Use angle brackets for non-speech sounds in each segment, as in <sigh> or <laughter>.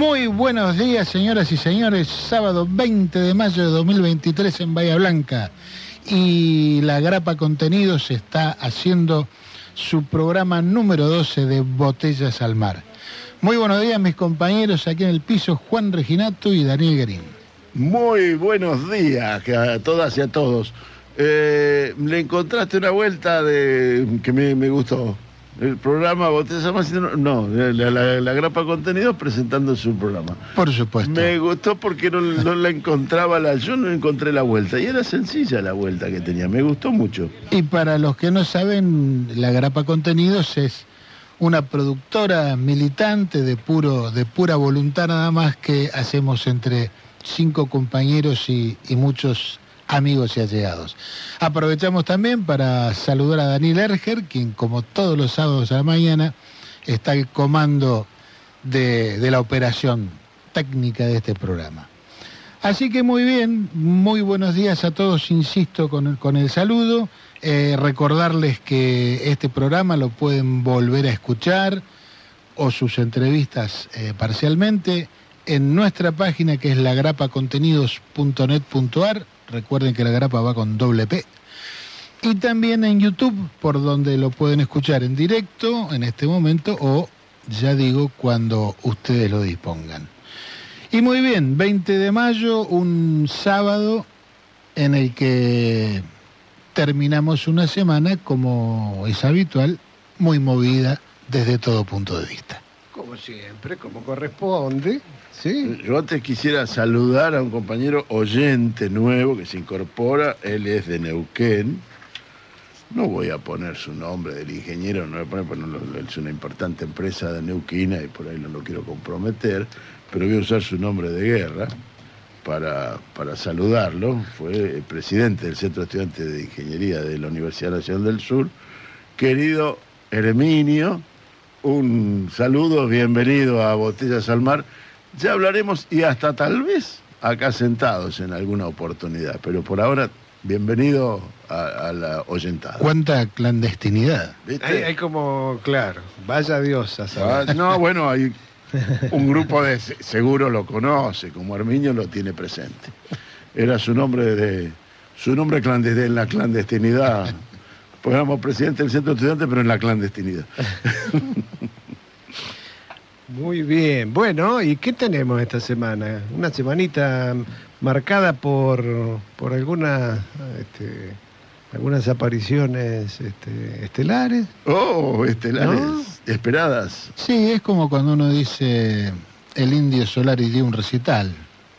Muy buenos días, señoras y señores. Sábado 20 de mayo de 2023 en Bahía Blanca. Y la Grapa Contenidos está haciendo su programa número 12 de Botellas al Mar. Muy buenos días, mis compañeros aquí en el piso, Juan Reginato y Daniel Guerín. Muy buenos días a todas y a todos. Eh, le encontraste una vuelta de que me, me gustó. El programa Botellas Mar, no, la, la, la Grapa Contenidos presentando su programa. Por supuesto. Me gustó porque no, no la encontraba, la, yo no encontré la vuelta y era sencilla la vuelta que tenía, me gustó mucho. Y para los que no saben, la Grapa Contenidos es una productora militante de puro de pura voluntad nada más que hacemos entre cinco compañeros y, y muchos amigos y allegados. Aprovechamos también para saludar a Daniel Erger, quien como todos los sábados a la mañana está al comando de, la operación técnica de este programa. Así que muy bien, muy buenos días a todos, insisto con el, con el saludo. Eh, recordarles que este programa lo pueden volver a escuchar o sus entrevistas eh, parcialmente en nuestra página que es lagrapacontenidos.net.ar. Recuerden que la grapa va con doble P. Y también en YouTube, por donde lo pueden escuchar en directo en este momento o, ya digo, cuando ustedes lo dispongan. Y muy bien, 20 de mayo, un sábado en el que terminamos una semana, como es habitual, muy movida desde todo punto de vista. Como siempre, como corresponde. Yo antes quisiera saludar a un compañero oyente nuevo que se incorpora, él es de Neuquén. No voy a poner su nombre del ingeniero, no voy a poner, porque es una importante empresa de Neuquina y por ahí no lo quiero comprometer, pero voy a usar su nombre de guerra para, para saludarlo. Fue el presidente del Centro de Estudiantes de Ingeniería de la Universidad Nacional del Sur. Querido Herminio, un saludo, bienvenido a Botellas al Mar. Ya hablaremos y hasta tal vez acá sentados en alguna oportunidad, pero por ahora, bienvenido a, a la oyentada. ¿Cuánta clandestinidad? ¿Viste? Hay, hay como, claro, vaya Dios a Ah, saber. no, <laughs> bueno, hay un grupo de seguro lo conoce, como Armiño lo tiene presente. Era su nombre de su nombre clandestin, en la clandestinidad. Pues éramos presidente del centro de estudiantes, pero en la clandestinidad. <laughs> Muy bien. Bueno, ¿y qué tenemos esta semana? Una semanita marcada por, por alguna, este, algunas apariciones este, estelares. Oh, estelares, ¿No? esperadas. Sí, es como cuando uno dice el indio Solari dio un recital.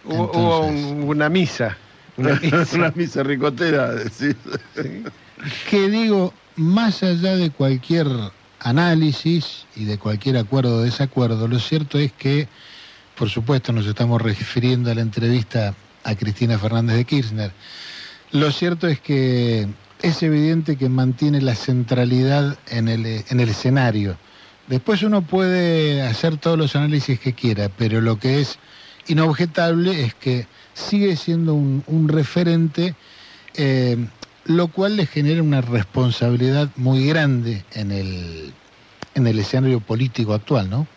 Hubo, hubo Entonces- un- una misa. <laughs> Una misa. Una misa ricotera. ¿sí? Que digo, más allá de cualquier análisis y de cualquier acuerdo o desacuerdo, lo cierto es que, por supuesto, nos estamos refiriendo a la entrevista a Cristina Fernández de Kirchner. Lo cierto es que es evidente que mantiene la centralidad en el, en el escenario. Después uno puede hacer todos los análisis que quiera, pero lo que es inobjetable es que sigue siendo un, referente, eh, lo cual le genera una responsabilidad muy grande en el, en el escenario político actual, ¿no?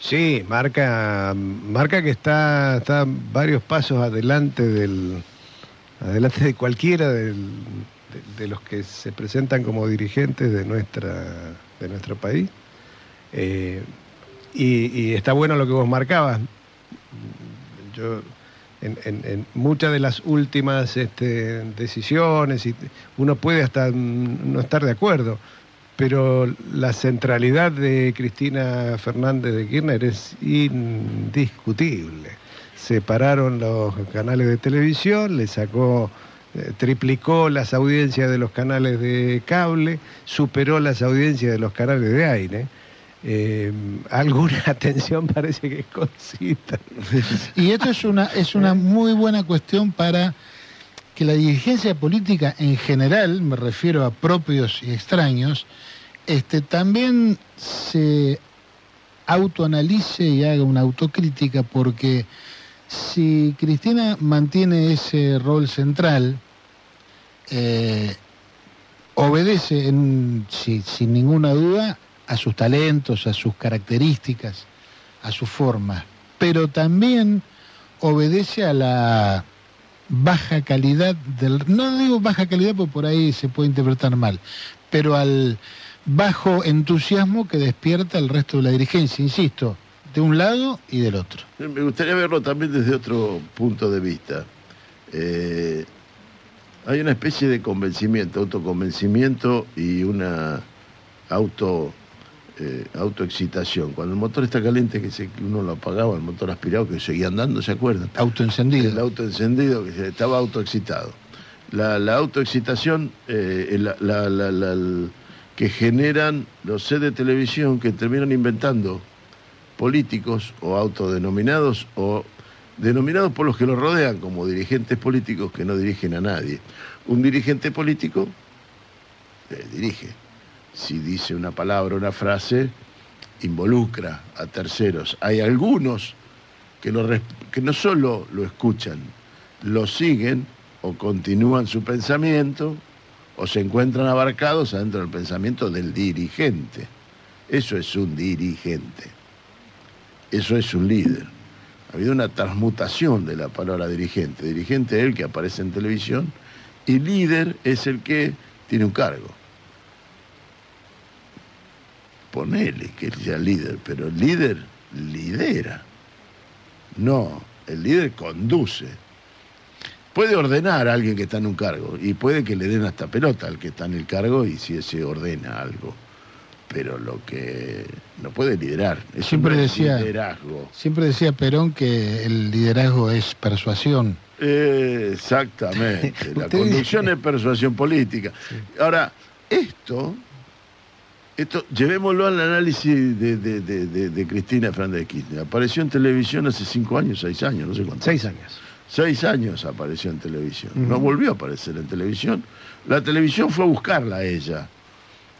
Sí, marca, marca que está, está varios pasos adelante del, adelante de cualquiera de, los que se presentan como dirigentes de nuestra, de nuestro país. Eh, y, y está bueno lo que vos marcabas. Yo en, en- en muchas de las últimas este, decisiones, y uno puede hasta no estar de acuerdo, pero la centralidad de Cristina Fernández de Kirchner es indiscutible. Separaron los canales de televisión, le sacó, eh, triplicó las audiencias de los canales de cable, superó las audiencias de los canales de aire. eh, alguna <laughs> atención parece que concita. Y esto es una, es una muy buena cuestión para que la dirigencia política en general, me refiero a propios y extraños, este, también se autoanalice y haga una autocrítica porque si Cristina mantiene ese rol central, eh, obedece sin ninguna duda a sus talentos, a sus características, a su forma, pero también obedece a la baja calidad del no digo baja calidad porque por ahí se puede interpretar mal, pero al bajo entusiasmo que despierta el resto de la dirigencia, insisto, de un lado y del otro. Me gustaría verlo también desde otro punto de vista. Eh, hay una especie de convencimiento, autoconvencimiento y una auto eh, autoexcitación. Cuando el motor está caliente, que, se- que uno lo apagaba, el motor aspirado, que seguía andando, ¿se acuerdan? Autoencendido. El auto encendido, que se- estaba autoexcitado. La, la autoexcitación eh, la- que generan los sets de televisión que terminan inventando políticos o autodenominados o denominados por los que los rodean como dirigentes políticos que no dirigen a nadie. Un dirigente político eh, dirige. Si dice una palabra, una frase, involucra a terceros. Hay algunos que, no solo lo escuchan, lo siguen o continúan su pensamiento o se encuentran abarcados adentro del pensamiento del dirigente. Eso es un dirigente. Eso es un líder. Ha habido una transmutación de la palabra dirigente. Dirigente es el que aparece en televisión y líder es el que tiene un cargo. Ponele que sea líder, pero el líder lidera. No, el líder conduce. Puede ordenar a alguien que está en un cargo y puede que le den hasta pelota al que está en el cargo y si ese ordena algo. Pero lo que no puede liderar. Eso Siempre es decía- liderazgo. Siempre decía Perón que el liderazgo es persuasión. Eh, Exactamente. <laughs> La conducción dice- es persuasión política. Ahora, esto, esto, llevémoslo al análisis de, de- de- de- de Cristina Fernández de Kirchner. Apareció en televisión hace cinco años, seis años, no sé cuánto. Seis años. Seis años apareció en televisión. No volvió a aparecer en televisión. La televisión fue a buscarla a ella.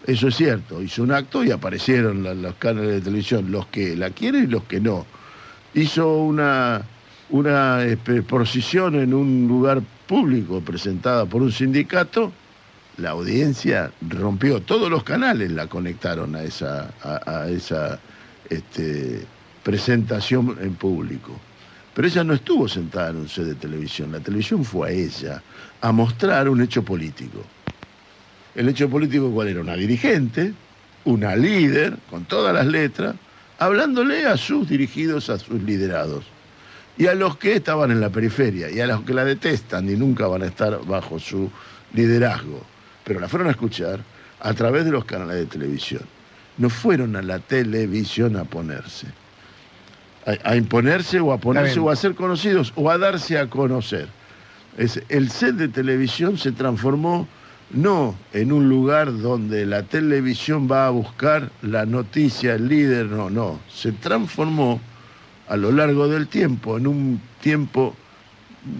Eso es cierto. Hizo un acto y aparecieron la- los canales de televisión, los que la quieren y los que no. Hizo una, una exposición en un lugar público presentada por un sindicato. La audiencia rompió, todos los canales la conectaron a esa, a, a esa este, presentación en público. Pero ella no estuvo sentada en un set de televisión, la televisión fue a ella a mostrar un hecho político. El hecho político cuál era? Una dirigente, una líder, con todas las letras, hablándole a sus dirigidos, a sus liderados. Y a los que estaban en la periferia, y a los que la detestan y nunca van a estar bajo su liderazgo. Pero la fueron a escuchar a través de los canales de televisión. No fueron a la televisión a ponerse a, a imponerse o a ponerse o a ser conocidos o a darse a conocer. Es, el set de televisión se transformó no en un lugar donde la televisión va a buscar la noticia, el líder, no, no. Se transformó a lo largo del tiempo, en un tiempo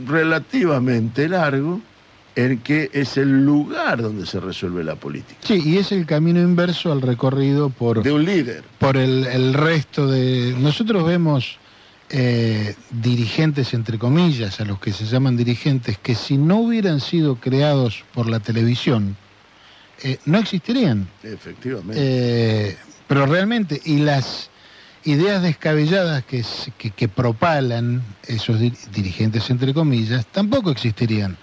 relativamente largo, en que es el lugar donde se resuelve la política. Sí, y es el camino inverso al recorrido por, De un líder. por el, el resto de... Nosotros vemos eh, dirigentes, entre comillas, a los que se llaman dirigentes, que si no hubieran sido creados por la televisión, eh, no existirían. Efectivamente. Eh, pero realmente, y las ideas descabelladas que, que, propalan esos di- dirigentes, entre comillas, tampoco existirían.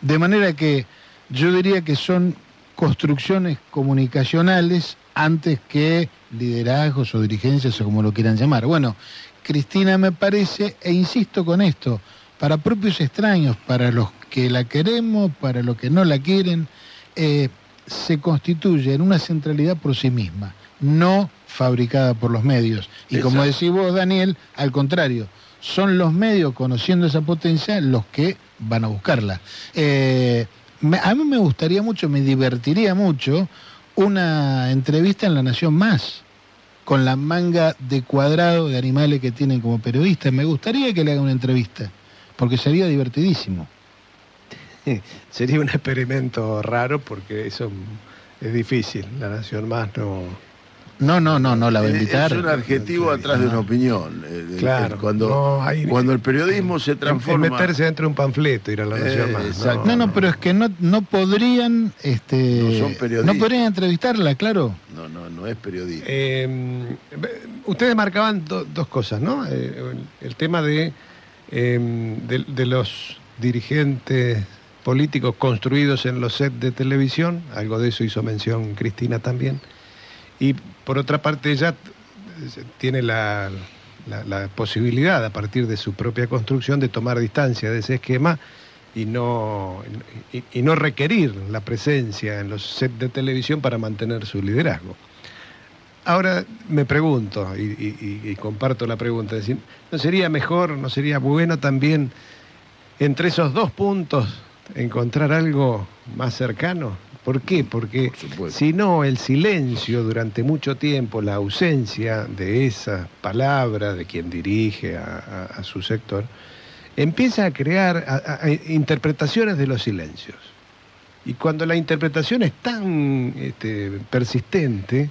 De manera que yo diría que son construcciones comunicacionales antes que liderazgos o dirigencias o como lo quieran llamar. Bueno, Cristina me parece, e insisto con esto, para propios extraños, para los que la queremos, para los que no la quieren, eh, se constituye en una centralidad por sí misma, no fabricada por los medios. Y como decís vos, Daniel, al contrario, son los medios conociendo esa potencia los que van a buscarla. Eh, me- a mí me gustaría mucho, me divertiría mucho una entrevista en La Nación Más con la manga de cuadrado de animales que tienen como periodistas. Me gustaría que le haga una entrevista, porque sería divertidísimo. <laughs> Sería un experimento raro porque eso es difícil. La Nación Más no no, no, no, no la va a invitar. Es un adjetivo atrás de una opinión. Eh, claro. Cuando, cuando el periodismo se transforma. Es meterse dentro de un panfleto, ir a la nación eh, más. No, no, pero es que no, no podrían. Este, no son periodistas. No podrían entrevistarla, claro. No, no, no es periodista. Eh, ustedes marcaban dos cosas, ¿no? el, tema de, de, de los dirigentes políticos construidos en los sets de televisión, algo de eso hizo mención Cristina también y por otra parte ella tiene la, posibilidad a partir de su propia construcción de tomar distancia de ese esquema y no, y, no requerir la presencia en los sets de televisión para mantener su liderazgo. Ahora me pregunto, y, comparto la pregunta, ¿no sería mejor, no sería bueno también entre esos dos puntos encontrar algo más cercano? ¿Por qué? Porque si no, el silencio durante mucho tiempo, la ausencia de esa palabra de quien dirige a, su sector, empieza a crear interpretaciones de los silencios. Y cuando la interpretación es tan este, persistente,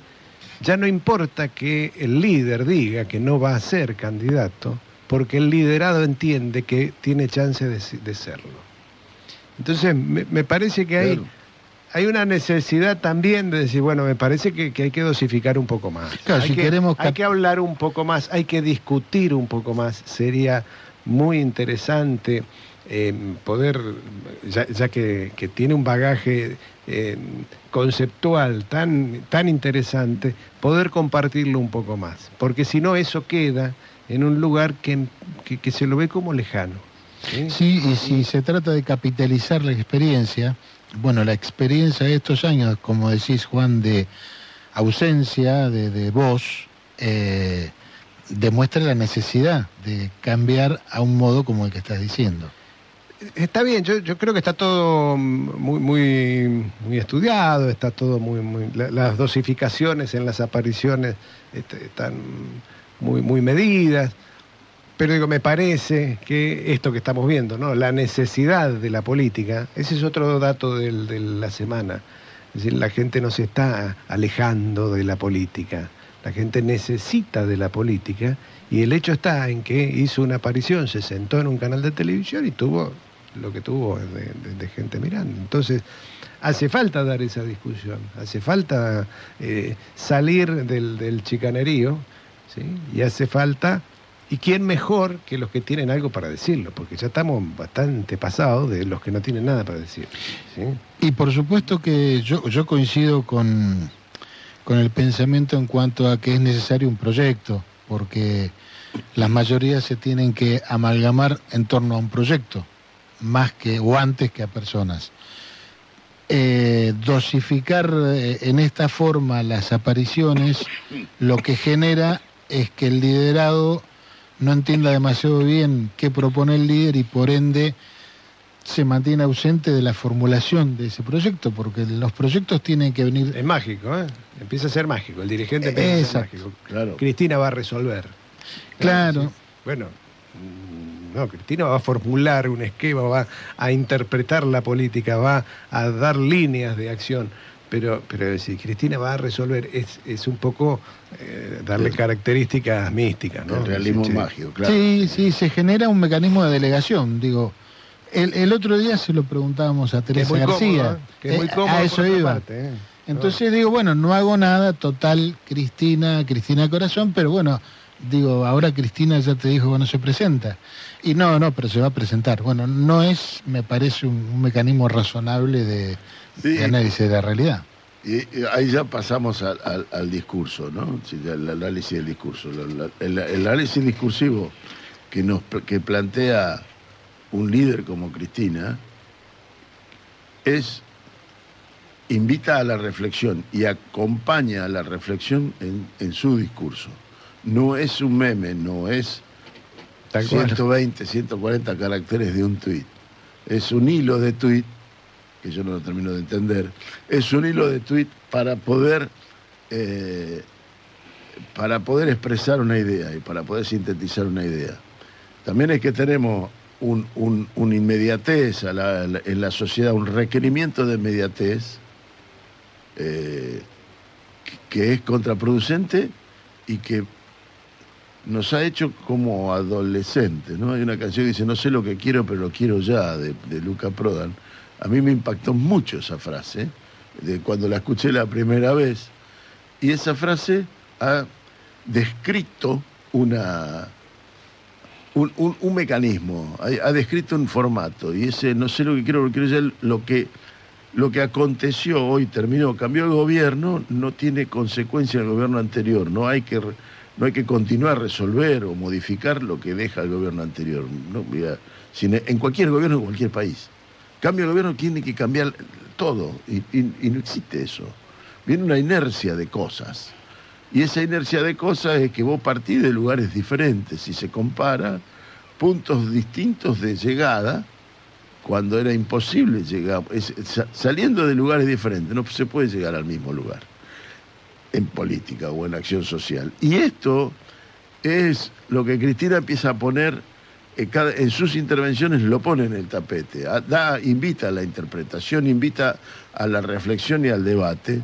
ya no importa que el líder diga que no va a ser candidato, porque el liderado entiende que tiene chance de, serlo. Entonces, me, parece que hay hay una necesidad también de decir, bueno, me parece que, hay que dosificar un poco más. Claro, hay, si que, queremos... hay que hablar un poco más, hay que discutir un poco más. Sería muy interesante eh, poder, ya, que, tiene un bagaje eh, conceptual tan, tan interesante, poder compartirlo un poco más. Porque si no, eso queda en un lugar que, que se lo ve como lejano. ¿sí? y si se trata de capitalizar la experiencia, bueno, la experiencia de estos años, como decís Juan, de ausencia de, voz, eh, demuestra la necesidad de cambiar a un modo como el que estás diciendo. Está bien, yo, creo que está todo muy, muy, muy estudiado, está todo muy, muy las dosificaciones en las apariciones este, están muy, muy medidas. Pero digo, me parece que esto que estamos viendo, ¿no? La necesidad de la política, ese es otro dato de la semana. Es decir, la gente no se está alejando de la política, la gente necesita de la política y el hecho está en que hizo una aparición, se sentó en un canal de televisión y tuvo lo que tuvo de, gente mirando. Entonces, hace falta dar esa discusión, hace falta eh, salir del, del chicanerío ¿sí? y hace falta ¿Y quién mejor que los que tienen algo para decirlo? Porque ya estamos bastante pasados de los que no tienen nada para decir. Y por supuesto que yo, yo coincido con, con el pensamiento en cuanto a que es necesario un proyecto, porque las mayorías se tienen que amalgamar en torno a un proyecto, más que o antes que a personas. Eh, dosificar eh, en esta forma las apariciones lo que genera es que el liderado no entienda demasiado bien qué propone el líder y por ende se mantiene ausente de la formulación de ese proyecto, porque los proyectos tienen que venir... Es mágico, ¿eh? Empieza a ser mágico, el dirigente empieza a ser mágico. Claro. Cristina va a resolver. Claro. Bueno, mm, no, Cristina va a formular un esquema, va a interpretar la política, va a dar líneas de acción pero, pero si Cristina va a resolver, es, es un poco eh, darle características místicas, ¿no? El realismo mágico, claro. Sí, sí, se genera un mecanismo de delegación, digo. El, el otro día se lo preguntábamos a Teresa García. que es muy ¿eh? cómodo a eso iba. Parte, ¿eh? Entonces digo, bueno, no hago nada, total, Cristina, Cristina Corazón, pero bueno, digo, ahora Cristina ya te dijo que no se presenta. Y no, no, pero se va a presentar. Bueno, no es, me parece, un mecanismo razonable de, de análisis de la realidad. Y, ahí ya pasamos al, discurso, ¿no? el análisis del discurso. el, análisis discursivo que, nos, que plantea un líder como Cristina es invita a la reflexión y acompaña a la reflexión en, en su discurso. No es un meme, no es 120, 140 caracteres de un tuit. Es un hilo de tuit que yo no lo termino de entender, es un hilo de tuit para poder eh, para poder expresar una idea y para poder sintetizar una idea. También es que tenemos un, un, un inmediatez a la- la- en la sociedad, un requerimiento de inmediatez eh, que- que es contraproducente y que nos ha hecho como adolescentes, ¿no? Hay una canción que dice, no sé lo que quiero, pero lo quiero ya, de, Luca Prodan. A mí me impactó mucho esa frase, de cuando la escuché la primera vez. Y esa frase ha descrito una, un, mecanismo, ha, descrito un formato. Y ese, no sé lo que quiero, lo quiero ya, lo que, lo que aconteció hoy, terminó, cambió el gobierno, no tiene consecuencia en el gobierno anterior. No hay que, no hay que continuar a resolver o modificar lo que deja el gobierno anterior. ¿no? En cualquier gobierno, en cualquier país. Cambio de gobierno tiene que cambiar todo y, y- y no existe eso. Viene una inercia de cosas. Y esa inercia de cosas es que vos partís de lugares diferentes. Si se compara, puntos distintos de llegada, cuando era imposible llegar, saliendo de lugares diferentes, no se puede llegar al mismo lugar en política o en acción social. Y esto es lo que Cristina empieza a poner eh, en sus intervenciones lo pone en el tapete, a- da, invita a la interpretación, invita a la reflexión y al debate.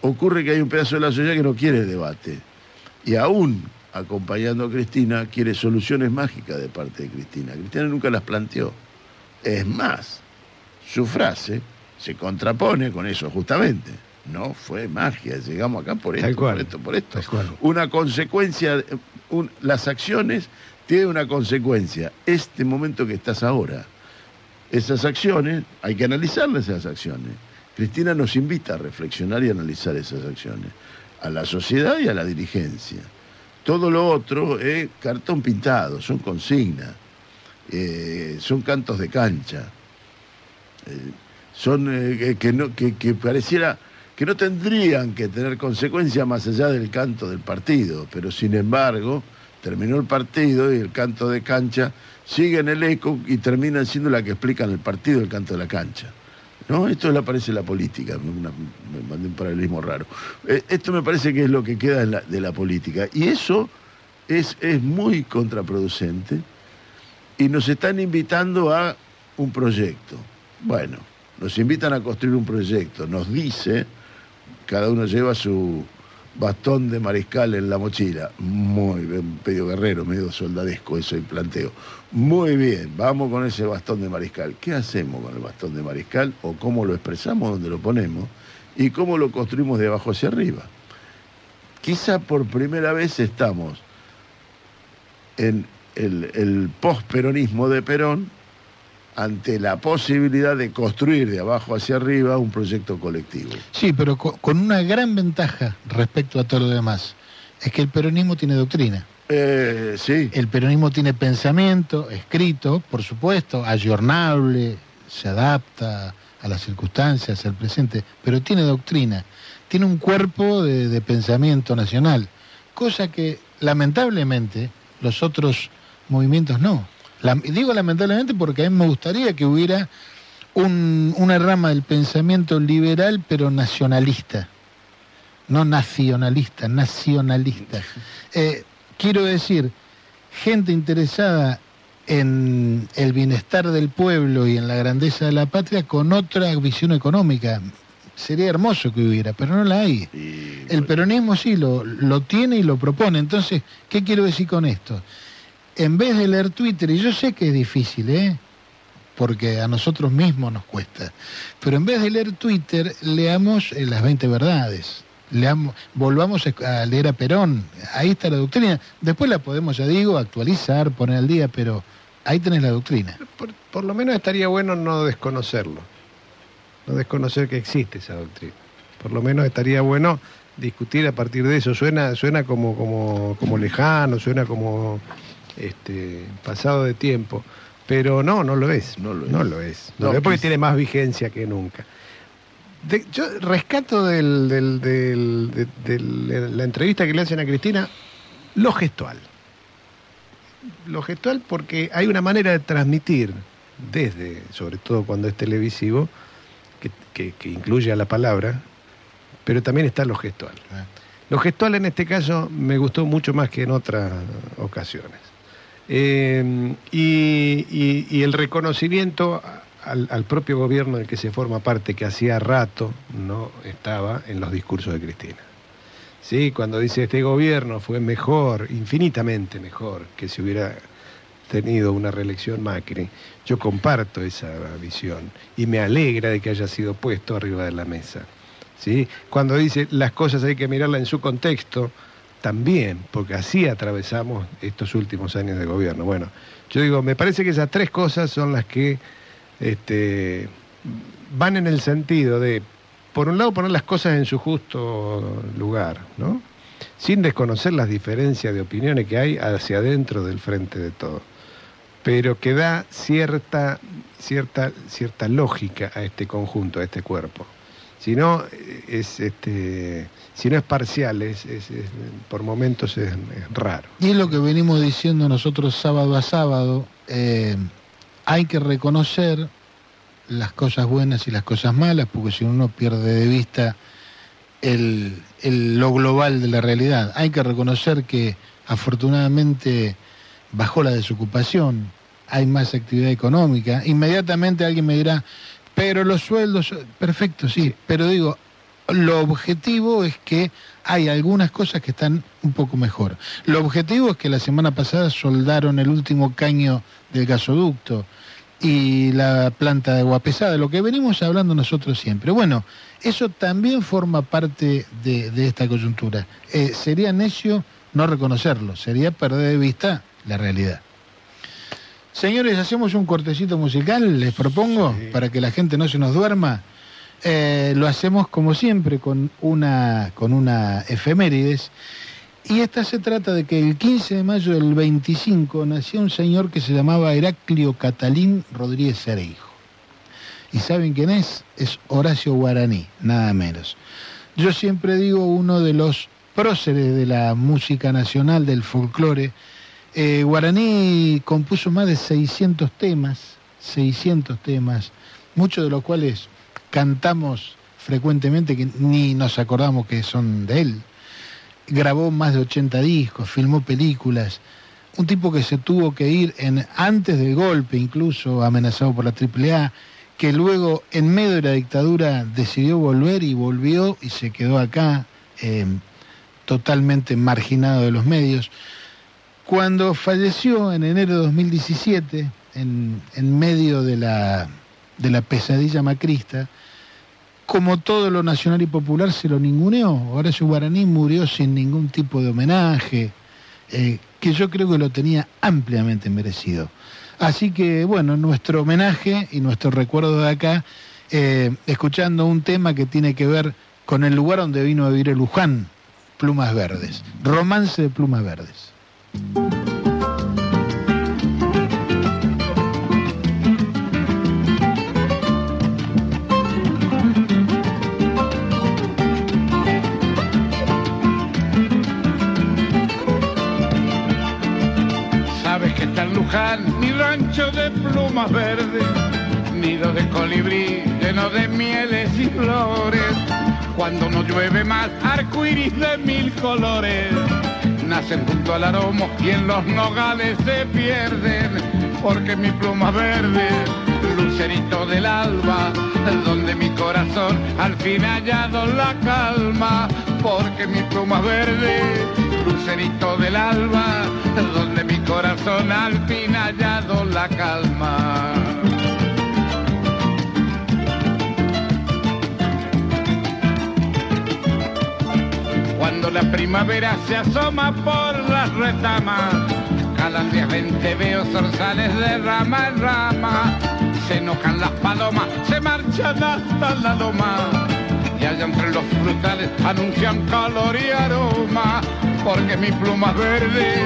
Ocurre que hay un pedazo de la sociedad que no quiere debate y aún acompañando a Cristina quiere soluciones mágicas de parte de Cristina. Cristina nunca las planteó. Es más, su frase se contrapone con eso justamente. No fue magia, llegamos acá por esto, por esto, por esto. Una consecuencia, un- las acciones tienen una consecuencia. Este momento que estás ahora, esas acciones, hay que analizarlas esas acciones. Cristina nos invita a reflexionar y analizar esas acciones, a la sociedad y a la dirigencia. Todo lo otro es cartón pintado, son consignas, eh, son cantos de cancha, eh, son eh, que, no, que, que pareciera que no tendrían que tener consecuencia más allá del canto del partido, pero sin embargo terminó el partido y el canto de cancha sigue en el eco y termina siendo la que explica en el partido el canto de la cancha. ¿No? Esto le parece la política, me mandé un paralelismo raro. Eh, esto me parece que es lo que queda de la política. Y eso es, es muy contraproducente y nos están invitando a un proyecto. Bueno, nos invitan a construir un proyecto, nos dice, cada uno lleva su bastón de mariscal en la mochila. Muy bien, medio guerrero, medio soldadesco eso el planteo. Muy bien, vamos con ese bastón de mariscal. ¿Qué hacemos con el bastón de mariscal? ¿O cómo lo expresamos, dónde lo ponemos? ¿Y cómo lo construimos de abajo hacia arriba? Quizá por primera vez estamos en el, el posperonismo de Perón ante la posibilidad de construir de abajo hacia arriba un proyecto colectivo. Sí, pero co- con una gran ventaja respecto a todo lo demás. Es que el peronismo tiene doctrina. Eh, sí, El peronismo tiene pensamiento, escrito, por supuesto, ayornable, se adapta a las circunstancias, al presente, pero tiene doctrina, tiene un cuerpo de, de pensamiento nacional, cosa que lamentablemente los otros movimientos no. La- digo lamentablemente porque a mí me gustaría que hubiera un- una rama del pensamiento liberal pero nacionalista, no nacionalista, nacionalista. Eh, quiero decir, gente interesada en el bienestar del pueblo y en la grandeza de la patria con otra visión económica. Sería hermoso que hubiera, pero no la hay. y, El bueno, peronismo sí lo, lo tiene y lo propone. Entonces, ¿qué quiero decir con esto? En vez de leer Twitter, y yo sé que es difícil, ¿eh? porque a nosotros mismos nos cuesta, pero en vez de leer Twitter, leamos eh, las 20 verdades. Leamos, volvamos a leer a Perón, ahí está la doctrina. Después la podemos, ya digo, actualizar, poner al día, pero ahí tenés la doctrina. Por, por lo menos estaría bueno no desconocerlo, no desconocer que existe esa doctrina. Por lo menos estaría bueno discutir a partir de eso. Suena, suena como, como, como lejano, suena como este, pasado de tiempo, pero no, no lo es. No lo es. No lo es. No No, lo es porque tiene más vigencia que nunca. De- yo rescato del, del- del- de, de la entrevista que le hacen a Cristina lo gestual. Lo gestual porque hay una manera de transmitir desde, sobre todo cuando es televisivo, que, que- que incluye a la palabra, pero también está lo gestual. Lo gestual en este caso me gustó mucho más que en otras ocasiones. Eh, y, y- y el reconocimiento al, al propio gobierno del que se forma parte, que hacía rato no estaba en los discursos de Cristina. Sí, cuando dice este gobierno fue mejor, infinitamente mejor, que si hubiera tenido una reelección Macri, yo comparto esa visión y me alegra de que haya sido puesto arriba de la mesa. ¿sí? Cuando dice las cosas hay que mirarlas en su contexto, también, porque así atravesamos estos últimos años de gobierno. Bueno, yo digo, me parece que esas tres cosas son las que este, van en el sentido de, por un lado, poner las cosas en su justo lugar, ¿no? Sin desconocer las diferencias de opiniones que hay hacia adentro del frente de todo, pero que da cierta, cierta, cierta lógica a este conjunto, a este cuerpo. Si no es, este, si no es parcial, es, es- es- por momentos es, es raro. Y es lo que venimos diciendo nosotros sábado a sábado. eh, hay que reconocer las cosas buenas y las cosas malas, porque si uno pierde de vista el, el- lo global de la realidad. Hay que reconocer que afortunadamente bajó la desocupación, hay más actividad económica. Inmediatamente alguien me dirá, pero los sueldos, perfecto, sí, pero digo, lo objetivo es que hay algunas cosas que están un poco mejor. Lo objetivo es que la semana pasada soldaron el último caño del gasoducto y la planta de agua pesada, lo que venimos hablando nosotros siempre. Bueno, eso también forma parte de, de esta coyuntura. Eh, sería necio no reconocerlo, sería perder de vista la realidad. Señores, hacemos un cortecito musical, les propongo, Sí. para que la gente no se nos duerma. Eh, lo hacemos como siempre con una, con una efemérides. Y esta se trata de que el 15 de mayo del 25 nació un señor que se llamaba Heraclio Catalín Rodríguez Cereijo. ¿Y saben quién es? Es Horacio Guaraní, nada menos. Yo siempre digo uno de los próceres de la música nacional, del folclore. Eh, Guaraní compuso más de 600 temas, 600 temas, muchos de los cuales cantamos frecuentemente que ni nos acordamos que son de él. Grabó más de 80 discos, filmó películas. Un tipo que se tuvo que ir en, antes del golpe, incluso amenazado por la AAA, que luego en medio de la dictadura decidió volver y volvió y se quedó acá eh, totalmente marginado de los medios. Cuando falleció en enero de 2017, en, en medio de la, de la pesadilla macrista, como todo lo nacional y popular se lo ninguneó. Horacio Guaraní murió sin ningún tipo de homenaje, eh, que yo creo que lo tenía ampliamente merecido. Así que, bueno, nuestro homenaje y nuestro recuerdo de acá, eh, escuchando un tema que tiene que ver con el lugar donde vino a vivir el Luján, Plumas Verdes, Romance de Plumas Verdes. Luján mi rancho de plumas verdes, nido de colibrí lleno de mieles y flores. Cuando no llueve más, arcoíris de mil colores nacen junto al aromo y en los nogales se pierden, porque mi pluma verde, lucerito del alba, donde mi corazón al fin ha hallado la calma, porque mi pluma verde, lucerito del alba, donde mi corazón al fin ha hallado la calma. Cuando la primavera se asoma por las retamas, cada día veinte veo zorzales de rama en rama. Se enojan las palomas, se marchan hasta la loma. Y allá entre los frutales anuncian calor y aroma. Porque mi pluma verde,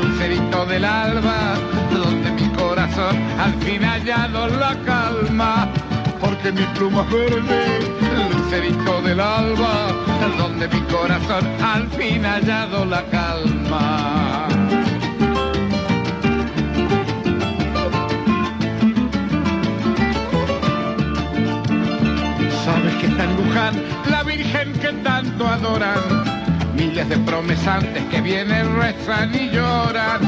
lucerito del alba, donde mi corazón al fin ha hallado la calma porque mi pluma verde, lucerito del alba, donde mi corazón al fin ha hallado la calma. Luján la Virgen que tanto adoran, miles de promesantes que vienen, rezan y lloran.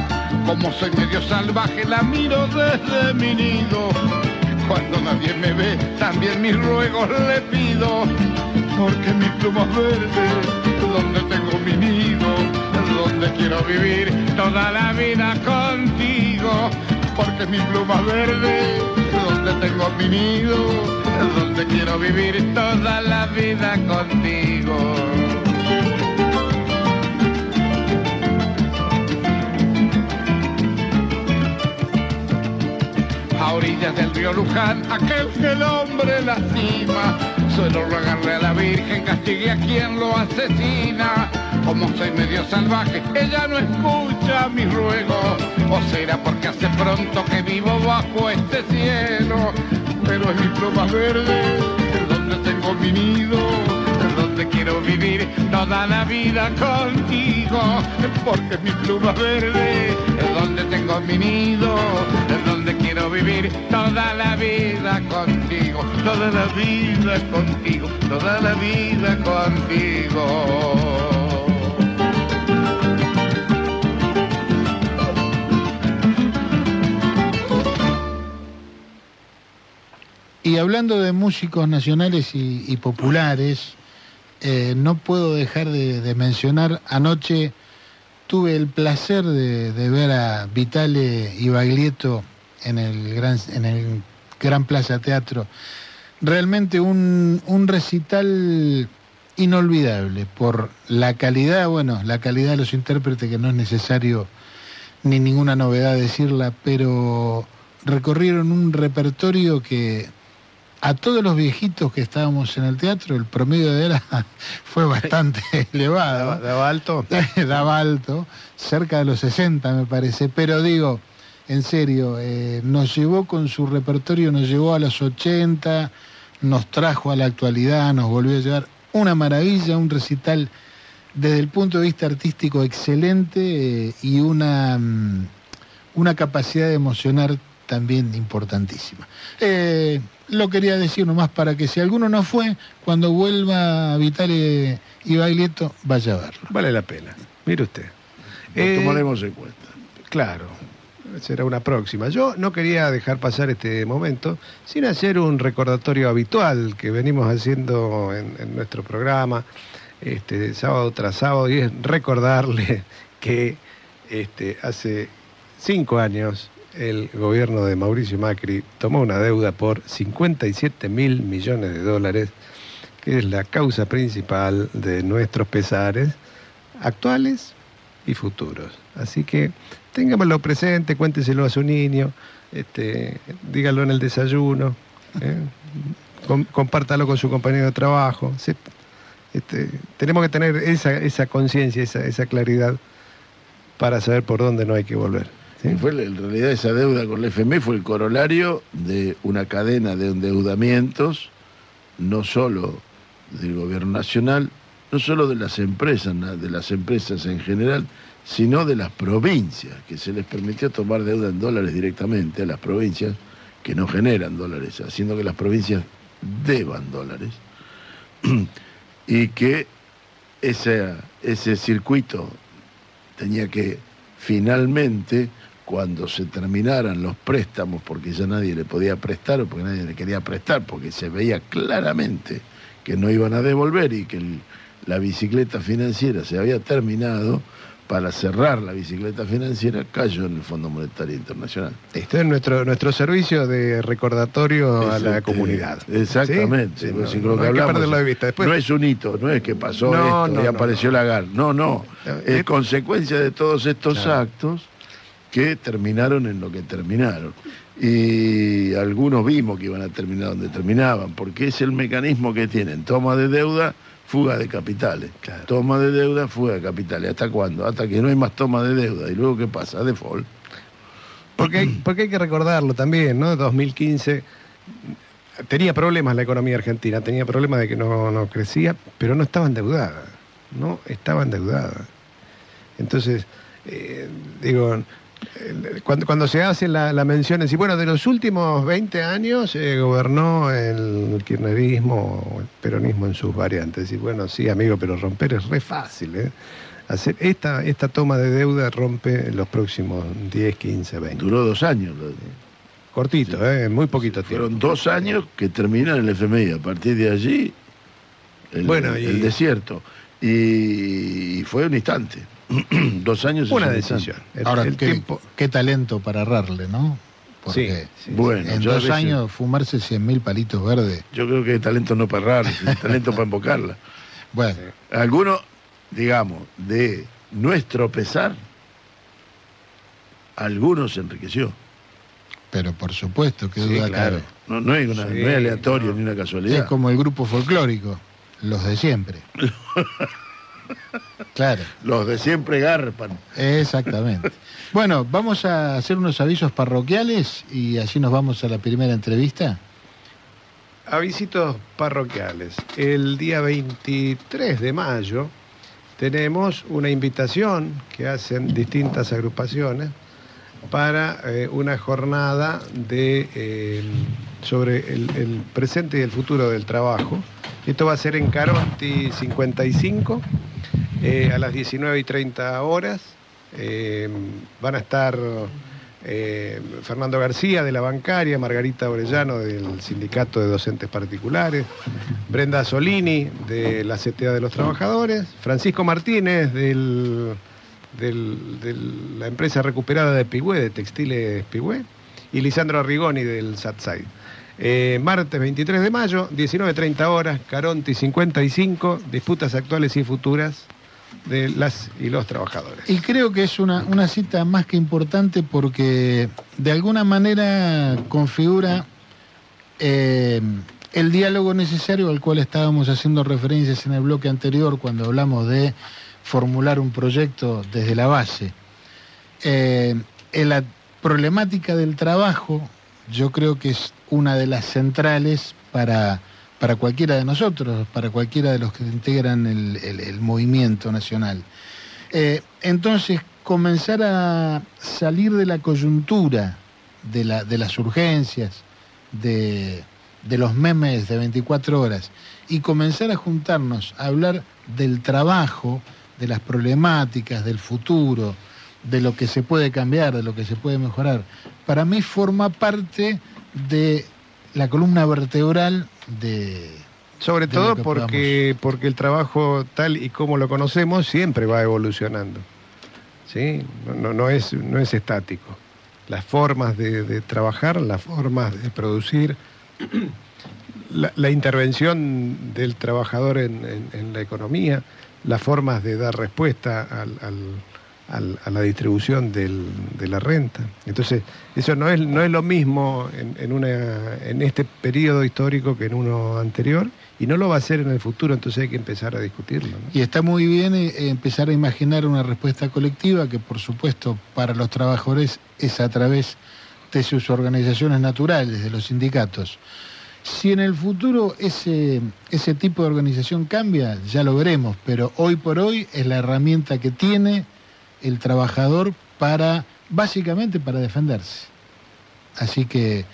Como soy medio salvaje, la miro desde mi nido. Cuando nadie me ve, también mis ruegos le pido. Porque mi pluma verde, donde tengo mi nido, donde quiero vivir toda la vida contigo. Porque mi pluma verde, donde tengo mi nido, donde quiero vivir toda la vida contigo. a orillas del río Luján, aquel que el hombre lastima. Suelo rogarle a la Virgen castigue a quien lo asesina. Como soy medio salvaje, ella no escucha mis ruegos. O será porque hace pronto que vivo bajo este cielo. Pero es mi pluma verde, donde tengo mi nido, donde quiero vivir toda la vida contigo. Porque es mi pluma verde, es donde tengo mi nido, quiero vivir toda la vida contigo, toda la vida contigo, toda la vida contigo. Y hablando de músicos nacionales y, y populares, eh, no puedo dejar de, de mencionar, anoche tuve el placer de, de ver a Vitale Ibaglietto en el Gran, en el Gran Plaza Teatro. Realmente un, un recital inolvidable por la calidad, bueno, la calidad de los intérpretes, que no es necesario ni ninguna novedad decirla, pero recorrieron un repertorio que a todos los viejitos que estábamos en el teatro, el promedio de edad <laughs> fue bastante <laughs> elevado. Daba, daba alto. <laughs> daba alto, cerca de los 60 me parece, pero digo, en serio, eh, nos llevó con su repertorio, nos llevó a los 80, nos trajo a la actualidad, nos volvió a llevar una maravilla, un recital desde el punto de vista artístico excelente eh, y una, mm, una capacidad de emocionar también importantísima. Eh, lo quería decir nomás para que si alguno no fue, cuando vuelva a Vitale y Baglietto, vaya a verlo. Vale la pena. Mire usted. Lo Eh, tomaremos en cuenta. Claro, será una próxima. Yo no quería dejar pasar este momento sin hacer un recordatorio habitual que venimos haciendo en, nuestro programa, este, sábado tras sábado, y es recordarle <laughs> que este, hace cinco años el gobierno de Mauricio Macri tomó una deuda por 57 mil millones de dólares, que es la causa principal de nuestros pesares actuales y futuros. Así que téngamelo presente, cuénteselo a su niño, este, dígalo en el desayuno, ¿eh? Com- compártalo con su compañero de trabajo. Este, tenemos que tener esa, conciencia, esa, claridad para saber por dónde no hay que volver. fue, en realidad esa deuda con la FMI fue el corolario de una cadena de endeudamientos, no solo del gobierno nacional, no solo de las empresas, de las empresas en general, sino de las provincias, que se les permitió tomar deuda en dólares directamente a las provincias que no generan dólares, haciendo que las provincias deban dólares, <clears throat> y que ese, ese circuito tenía que finalmente, cuando se terminaran los préstamos, porque ya nadie le podía prestar o porque nadie le quería prestar, porque se veía claramente que no iban a devolver y que la bicicleta financiera se había terminado, para cerrar la bicicleta financiera cayó en el Fondo Monetario Internacional. Esto es nuestro, nuestro servicio de recordatorio a la este, comunidad. Exactamente. ¿Sí? Sí, no, si no lo que hay que hablamos, perderlo de vista. Después, no es un hito, no es que pasó esto y apareció no. Lagarde. No, no. No, Es consecuencia de todos estos actos que terminaron en lo que terminaron. Y algunos vimos que iban a terminar donde terminaban, porque es el mecanismo que tienen. Toma de deuda, fuga de capitales. Claro. Toma de deuda, fuga de capitales. ¿Hasta cuándo? Hasta que no hay más toma de deuda. ¿Y luego qué pasa? Default. Porque hay, porque hay que recordarlo también, ¿no? 2015 tenía problemas la economía argentina, tenía problemas de que no, no crecía, pero no estaba endeudada, no estaba endeudada. Entonces, eh, digo, Cuando, cuando se hace la, la mención, decir, bueno, de los últimos 20 años eh, gobernó el kirchnerismo o el peronismo en sus variantes. Es decir, bueno, sí, amigo, pero romper es re fácil. ¿eh? Hacer esta, esta toma de deuda rompe los próximos 10, 15, 20. Duró dos años. lo- Cortito, ¿eh? muy poquito tiempo. Fueron dos años que terminan el FMI. A partir de allí, el, Bueno, y- el desierto. Y, fue un instante. <clears throat> dos años es Una un decisión. El, Ahora, el qué, tiempo. qué talento para errarle, ¿no? Porque Sí, sí, Bueno, en dos veces- años fumarse 100.000 palitos verdes. Yo creo que talento no para es <laughs> talento para invocarla. Bueno, Alguno, digamos, de nuestro pesar, algunos se enriqueció. pero por supuesto, que Sí, duda claro. cabe. No, no es, una, Sí, no es aleatorio no. ni una Es casualidad. como el grupo folclórico, los de siempre. <laughs> Claro, Los de siempre garpan. exactamente. Bueno, vamos a hacer unos avisos parroquiales y así nos vamos a la primera entrevista. Avisitos parroquiales. El día 23 de mayo tenemos una invitación que hacen distintas agrupaciones para eh, una jornada de, eh, sobre el, el presente y el futuro del trabajo. Esto va a ser en Caronti 55 eh, a las 19 y 30 horas. Eh, van a estar eh, Fernando García de la bancaria, Margarita Orellano del Sindicato de Docentes Particulares, Brenda Solini de la CTA de los Trabajadores, Francisco Martínez de la empresa recuperada de Pigüé, de Textiles Pigüé, y Lisandro Arrigoni del SATSAID. Eh, martes 23 de mayo, 19.30 horas, Caronti 55, disputas actuales y futuras de las y los trabajadores. Y creo que es una, una cita más que importante porque de alguna manera configura eh, el diálogo necesario al cual estábamos haciendo referencias en el bloque anterior cuando hablamos de formular un proyecto desde la base. Eh, en la problemática del trabajo yo creo que es una de las centrales para, para cualquiera de nosotros, para cualquiera de los que integran el, movimiento nacional. Eh, entonces, comenzar a salir de la coyuntura, de las urgencias, de, de los memes de 24 horas, y comenzar a juntarnos a hablar del trabajo, de las problemáticas, del futuro, de lo que se puede cambiar, de lo que se puede mejorar, para mí forma parte de la columna vertebral de, Sobre de todo que porque, porque el trabajo tal y como lo conocemos siempre va evolucionando. ¿sí? No, no, no es, no es estático. Las formas de, de trabajar, las formas de producir, <clears throat> la, la intervención del trabajador en, en- en la economía, las formas de dar respuesta al- al- a la distribución de la renta. Entonces, eso no es, no es lo mismo en, este periodo histórico que en uno anterior, y no lo va a ser en el futuro, entonces hay que empezar a discutirlo. Y está muy bien eh, empezar a imaginar una respuesta colectiva que, por supuesto, para los trabajadores es a través de sus organizaciones naturales, de los sindicatos. Si en el futuro ese, ese tipo de organización cambia, ya lo veremos, pero hoy por hoy es la herramienta que tiene el trabajador para, básicamente, para defenderse. Así que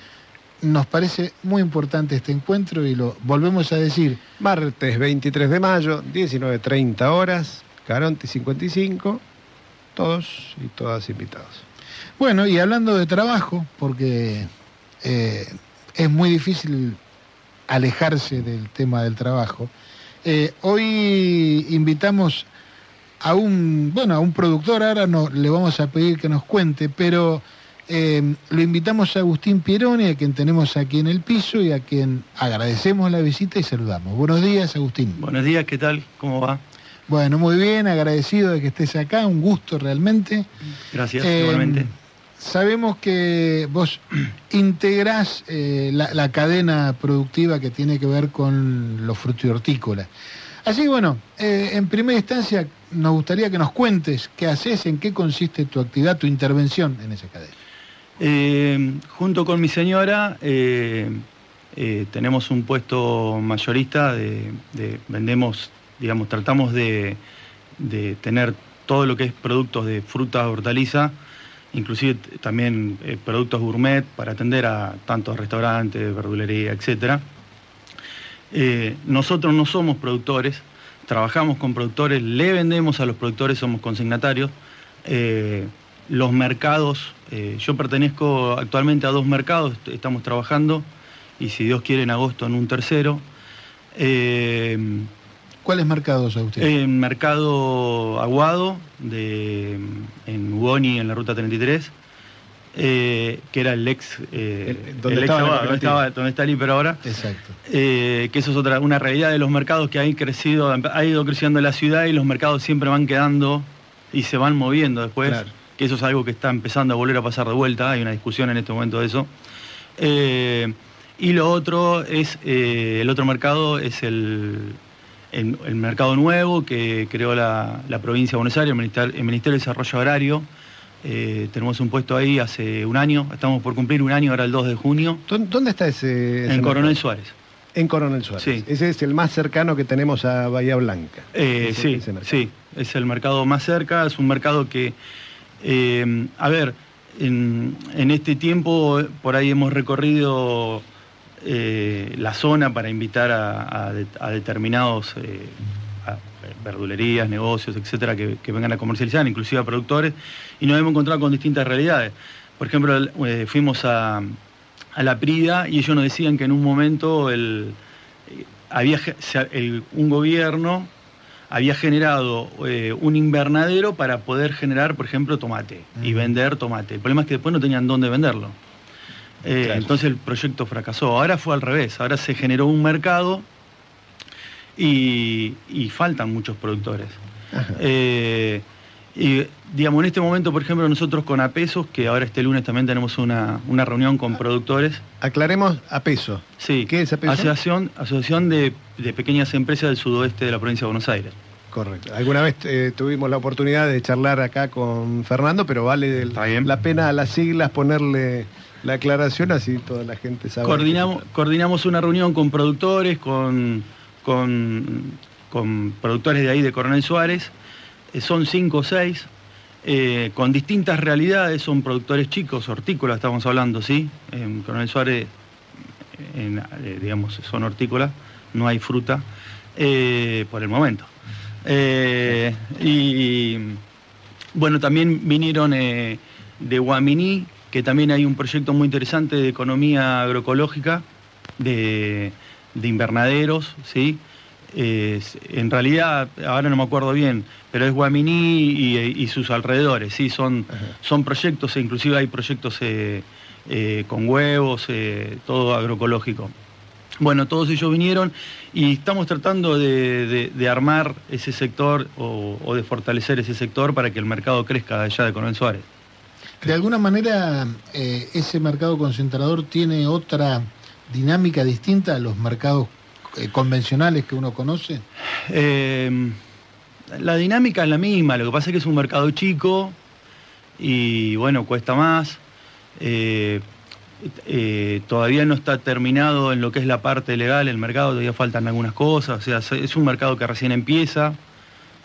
nos parece muy importante este encuentro y lo volvemos a decir, Martes 23 de mayo, 19.30 horas, Caronti 55, todos y todas invitados. Bueno, y hablando de trabajo, porque eh, es muy difícil alejarse del tema del trabajo, eh, hoy invitamos a un, bueno, a un productor, ahora no, le vamos a pedir que nos cuente, pero eh, lo invitamos a Agustín Pieroni, a quien tenemos aquí en el piso y a quien agradecemos la visita y saludamos. Buenos días, Agustín. Buenos días, ¿qué tal? ¿Cómo va? Bueno, muy bien, agradecido de que estés acá, un gusto realmente. Gracias, Eh, igualmente. Sabemos que vos <clears throat> integrás eh, la, la cadena productiva que tiene que ver con los frutos y hortícolas. Así que bueno, eh, en primera instancia nos gustaría que nos cuentes qué haces, en qué consiste tu actividad, tu intervención en esa cadena. Eh, junto con mi señora eh, eh, tenemos un puesto mayorista de, de- vendemos, digamos, tratamos de, de tener todo lo que es productos de fruta, hortaliza inclusive también productos gourmet para atender a tantos restaurantes, verdulería. Eh, nosotros no somos productores, trabajamos con productores, le vendemos a los productores, somos consignatarios. Eh, los mercados, eh, yo pertenezco actualmente a dos mercados, est- estamos trabajando y si Dios quiere en agosto en un tercero. Eh, ¿Cuáles mercados a usted? en Mercado Aguado, de, en Ugoni, en la ruta 33, eh, que era el ex. eh, donde el ex estaba donde, estaba, está el hiper ahora. Exacto. eh, que eso es otra, una realidad de los mercados que han crecido, ha ido creciendo la ciudad y los mercados siempre van quedando y se van moviendo después. Claro. Que eso es algo que está empezando a volver a pasar de vuelta, hay una discusión en este momento de eso. Eh, y lo otro es, eh, el otro mercado es el, el, el mercado nuevo que creó la, la provincia de Buenos Aires, el Ministerio, el Ministerio de Desarrollo Agrario. Eh, tenemos un puesto ahí hace un año, estamos por cumplir un año, ahora el 2 de junio, ¿Dó- ¿Dónde está ese? ese en Coronel mercado? Suárez. En Coronel Suárez. Sí. Ese es el más cercano que tenemos a Bahía Blanca. Eh, Ese- sí, ese sí, es el mercado más cerca, es un mercado que, eh, a ver, en, en este tiempo por ahí hemos recorrido eh, la zona para invitar a, a de- a determinados verdulerías, negocios, etcétera, que, que vengan a comercializar, inclusive a productores, y nos hemos encontrado con distintas realidades. Por ejemplo, eh, fuimos a, a la Prida y ellos nos decían que en un momento el, eh, había el- un gobierno había generado eh, un invernadero para poder generar, por ejemplo, tomate y vender tomate. El problema es que después no tenían dónde venderlo. Eh, Claro. Entonces el proyecto fracasó. Ahora fue al revés. Ahora se generó un mercado y, y faltan muchos productores. Eh, y digamos, en este momento, por ejemplo, nosotros con Apesos, que ahora este lunes también tenemos una, una reunión con productores. Aclaremos a peso. Sí, ¿Qué es Apeso? Asociación, Asociación de, de Pequeñas Empresas del Sudoeste de la provincia de Buenos Aires. Correcto. Alguna vez eh, tuvimos la oportunidad de charlar acá con Fernando, pero vale el- la pena a las siglas ponerle la aclaración, así toda la gente sabe. Coordinamos, coordinamos una reunión con productores, con, con, con productores de ahí de Coronel Suárez, eh, son cinco o seis, eh, con distintas realidades, son productores chicos, hortícolas estamos hablando, ¿sí? En Coronel Suárez, eh, digamos, son hortícolas, no hay fruta, por el momento. Y bueno, también vinieron de Guaminí, que también hay un proyecto muy interesante de economía agroecológica, de, de invernaderos, ¿sí? Es- en realidad, ahora no me acuerdo bien, pero es Guaminí y, y sus alrededores, ¿sí? Son, Ajá. son proyectos, e inclusive hay proyectos eh, eh, con huevos, eh, todo agroecológico. Bueno, todos ellos vinieron y estamos tratando de, de- de armar ese sector o, o de fortalecer ese sector para que el mercado crezca allá de Coronel Suárez. De alguna manera, eh, ese mercado concentrador tiene otra dinámica distinta a los mercados eh, convencionales que uno conoce. Eh, la dinámica es la misma, lo que pasa es que es un mercado chico y bueno, cuesta más. Eh, eh, todavía no está terminado en lo que es la parte legal, el mercado todavía faltan algunas cosas, o sea, se- es un mercado que recién empieza,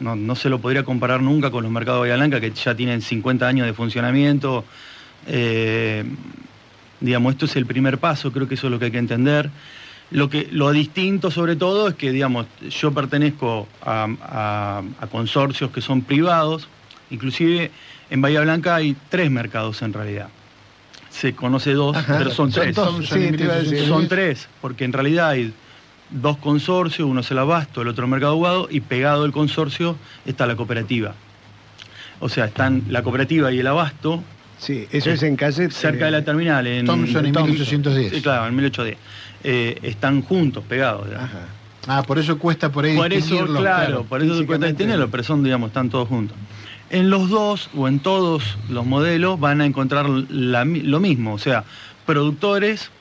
no, se lo podría comparar nunca con los mercados de Bahía Blanca que ya tienen 50 años de funcionamiento. Digamos, esto es el primer paso, creo que eso es lo que hay que entender. Lo, que, lo distinto sobre todo es que, digamos, yo pertenezco a, a- a consorcios que son privados, inclusive en Bahía Blanca hay tres mercados en realidad. Se conoce dos, Ajá. pero son, Son tres. dos, sí. Son tres, porque en realidad hay dos consorcios, uno es el abasto, el otro el mercado aguado, y pegado al consorcio está la cooperativa. O sea, están la cooperativa y el abasto Sí, eso es en calle. cerca eh, de la terminal, en Thompson y Thompson. 1810. Sí, claro, en 1810. Eh, están juntos, pegados. Ajá. Ah, por eso cuesta por ahí Por eso, distinguirlos, claro, por eso se cuesta distinguirlo, pero son, digamos, están todos juntos. En los dos o en todos los modelos van a encontrar la lo mismo, o sea, productores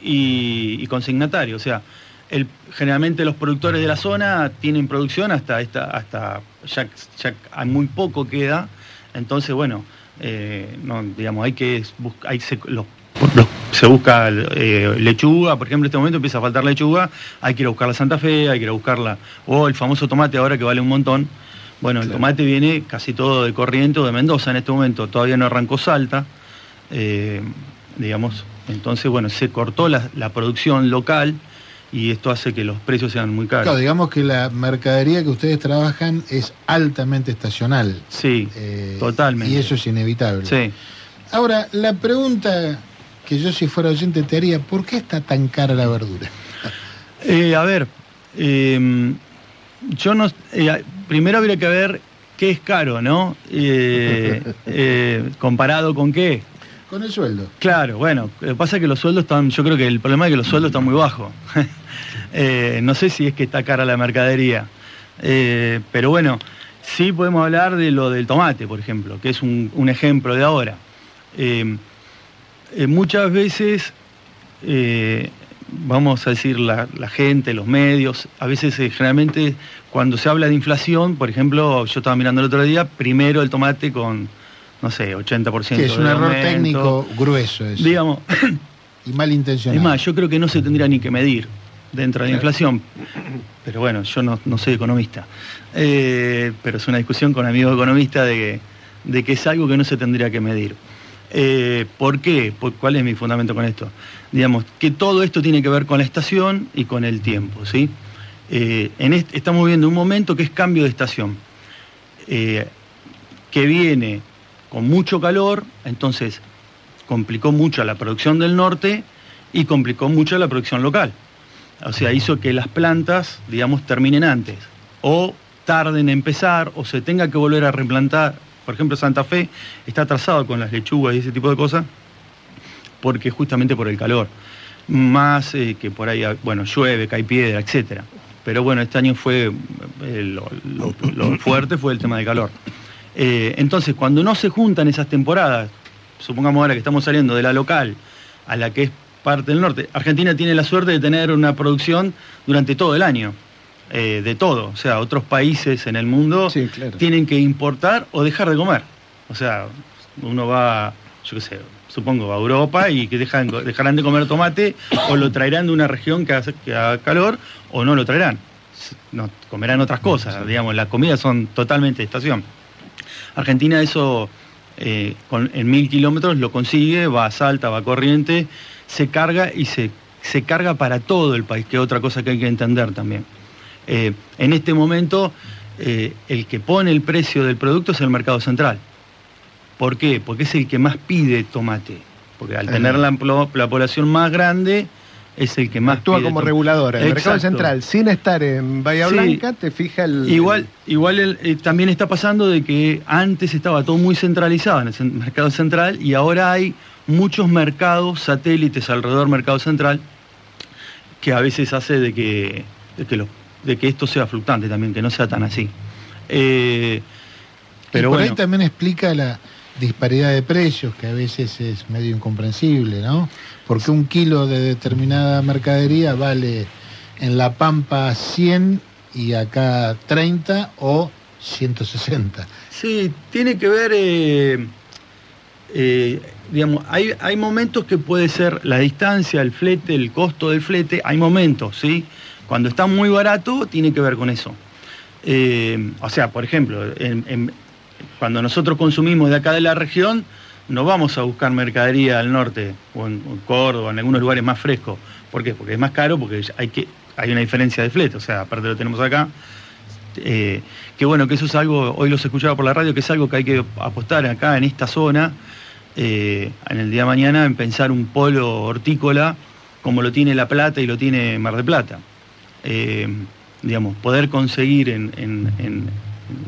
y, y consignatarios. O sea, el- generalmente los productores de la zona tienen producción hasta esta, hasta ya, ya hay muy poco queda. Entonces, bueno, eh, no, digamos, hay que hay se, los- los- se busca eh, lechuga, por ejemplo, en este momento empieza a faltar lechuga, hay que ir a buscar la Santa Fe, hay que ir a buscarla, o el famoso tomate ahora que vale un montón. Bueno, el tomate viene casi todo de Corriente o de Mendoza en este momento, todavía no arrancó Salta, eh, digamos, entonces, bueno, se cortó la, la producción local y esto hace que los precios sean muy caros. Claro, digamos que la mercadería que ustedes trabajan es altamente estacional. Sí, eh, totalmente. Y eso es inevitable. Sí. Ahora, la pregunta que yo si fuera oyente te haría, ¿por qué está tan cara la verdura? <laughs> Eh, a ver, eh, yo no. eh, primero habría que ver qué es caro, ¿no? Eh, <laughs> eh, comparado con qué. Con el sueldo. Claro, bueno, lo que pasa es que los sueldos están. Yo creo que el problema es que los sueldos están muy bajos. <laughs> Eh, no sé si es que está cara la mercadería. Eh, pero bueno, sí podemos hablar de lo del tomate, por ejemplo, que es un, un ejemplo de ahora. Eh, eh, muchas veces, eh, vamos a decir, la, la gente, los medios, a veces generalmente cuando se habla de inflación, por ejemplo, yo estaba mirando el otro día, primero el tomate con, no sé, 80%. Que es un de error aumento. técnico grueso eso. Digamos, y malintencionado. es más, yo creo que no se tendría ni que medir dentro de la inflación. Pero bueno, yo no, no soy economista. Eh, pero es una discusión con amigos economistas de que, de que es algo que no se tendría que medir. Eh, ¿Por qué? Por- ¿Cuál es mi fundamento con esto? Digamos, que todo esto tiene que ver con la estación y con el tiempo, ¿sí? Eh, en este- estamos viviendo un momento que es cambio de estación, eh, que viene con mucho calor, entonces complicó mucho la producción del norte y complicó mucho la producción local. O sea, hizo que las plantas, digamos, terminen antes, o tarden en empezar, o se tenga que volver a replantar. Por ejemplo, Santa Fe está atrasado con las lechugas y ese tipo de cosas, porque justamente por el calor. Más eh, que por ahí, bueno, llueve, cae piedra, etcétera. Pero bueno, este año fue, eh, lo, fuerte fue el tema del calor. Eh, entonces, cuando no se juntan esas temporadas, supongamos ahora que estamos saliendo de la local a la que es parte del norte, Argentina tiene la suerte de tener una producción durante todo el año, eh, de todo. O sea, otros países en el mundo Sí, claro. tienen que importar o dejar de comer. O sea, uno va, yo qué sé, supongo, a Europa y que dejan, dejarán de comer tomate o lo traerán de una región que hace que haga calor o no lo traerán. No, comerán otras cosas, digamos, las comidas son totalmente de estación. Argentina eso eh, con- en mil kilómetros lo consigue, va a Salta, va a Corriente, se carga y se, se carga para todo el país, que es otra cosa que hay que entender también. Eh, en este momento, eh, el que pone el precio del producto es el mercado central. ¿Por qué? Porque es el que más pide tomate. Porque al Ajá. tener la, población más grande, es el que más Actúa pide como tomate. reguladora. El mercado central, sin estar en Bahía Sí. Blanca, te fija el. Igual, igual el- eh, también está pasando de que antes estaba todo muy centralizado en el mercado central y ahora hay muchos mercados satélites alrededor del mercado central que a veces hace de que, de que, lo- de que esto sea fluctuante también, que no sea tan así. Eh, pero y por bueno, ahí también explica la disparidad de precios, que a veces es medio incomprensible, ¿no? Porque un kilo de determinada mercadería vale en La Pampa 100 y acá 30 o 160. Sí, tiene que ver, eh, eh, digamos, hay, hay momentos que puede ser la distancia, el flete, el costo del flete, hay momentos, ¿sí? Cuando está muy barato, tiene que ver con eso. Eh, o sea, por ejemplo, cuando nosotros consumimos de acá de la región, no vamos a buscar mercadería al norte, o en, en Córdoba, en algunos lugares más frescos. ¿Por qué? Porque es más caro, porque hay, que, hay una diferencia de flete, o sea, aparte lo tenemos acá, eh, que bueno, que eso es algo, hoy los escuchaba por la radio, que es algo que hay que apostar acá en esta zona, eh, en el día de mañana, en pensar un polo hortícola como lo tiene La Plata y lo tiene Mar de Plata. Eh, digamos, poder conseguir en, en- en-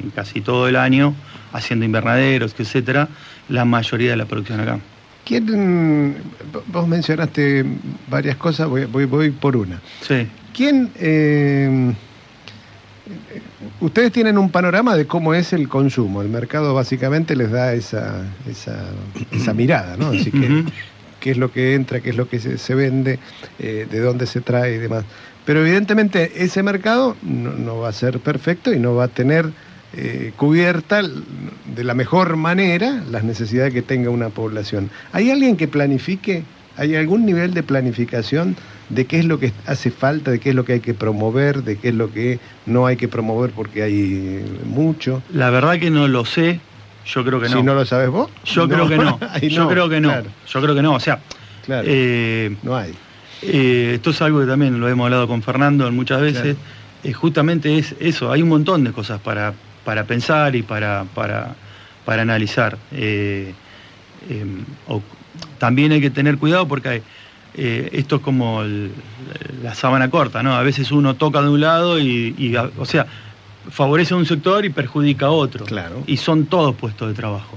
en casi todo el año, haciendo invernaderos, etcétera, la mayoría de la producción acá. ¿Quién, vos mencionaste varias cosas, voy, voy, voy por una. Sí. ¿Quién, eh, ustedes tienen un panorama de cómo es el consumo? El mercado básicamente les da esa, esa, esa mirada, ¿no? Así que, qué es lo que entra, qué es lo que se, se vende, eh, de dónde se trae y demás. Pero evidentemente ese mercado no, no va a ser perfecto y no va a tener eh, cubierta de la mejor manera las necesidades que tenga una población. ¿Hay alguien que planifique? ¿Hay algún nivel de planificación de qué es lo que hace falta, de qué es lo que hay que promover, de qué es lo que no hay que promover porque hay mucho. La verdad que no lo sé, yo creo que no. Si no lo sabes vos. Yo creo que no. <laughs> Yo creo que no. claro, Yo creo que no. O sea, claro, eh, no hay. Eh, esto es algo que también lo hemos hablado con Fernando muchas veces. Eh, justamente es eso, hay un montón de cosas para, para pensar y para, para, para analizar. Eh, eh, o- también hay que tener cuidado porque hay, eh, esto es como el- la sábana corta, ¿no? A veces uno toca de un lado y, o sea, favorece a un sector y perjudica a otro. Claro. Y son todos puestos de trabajo.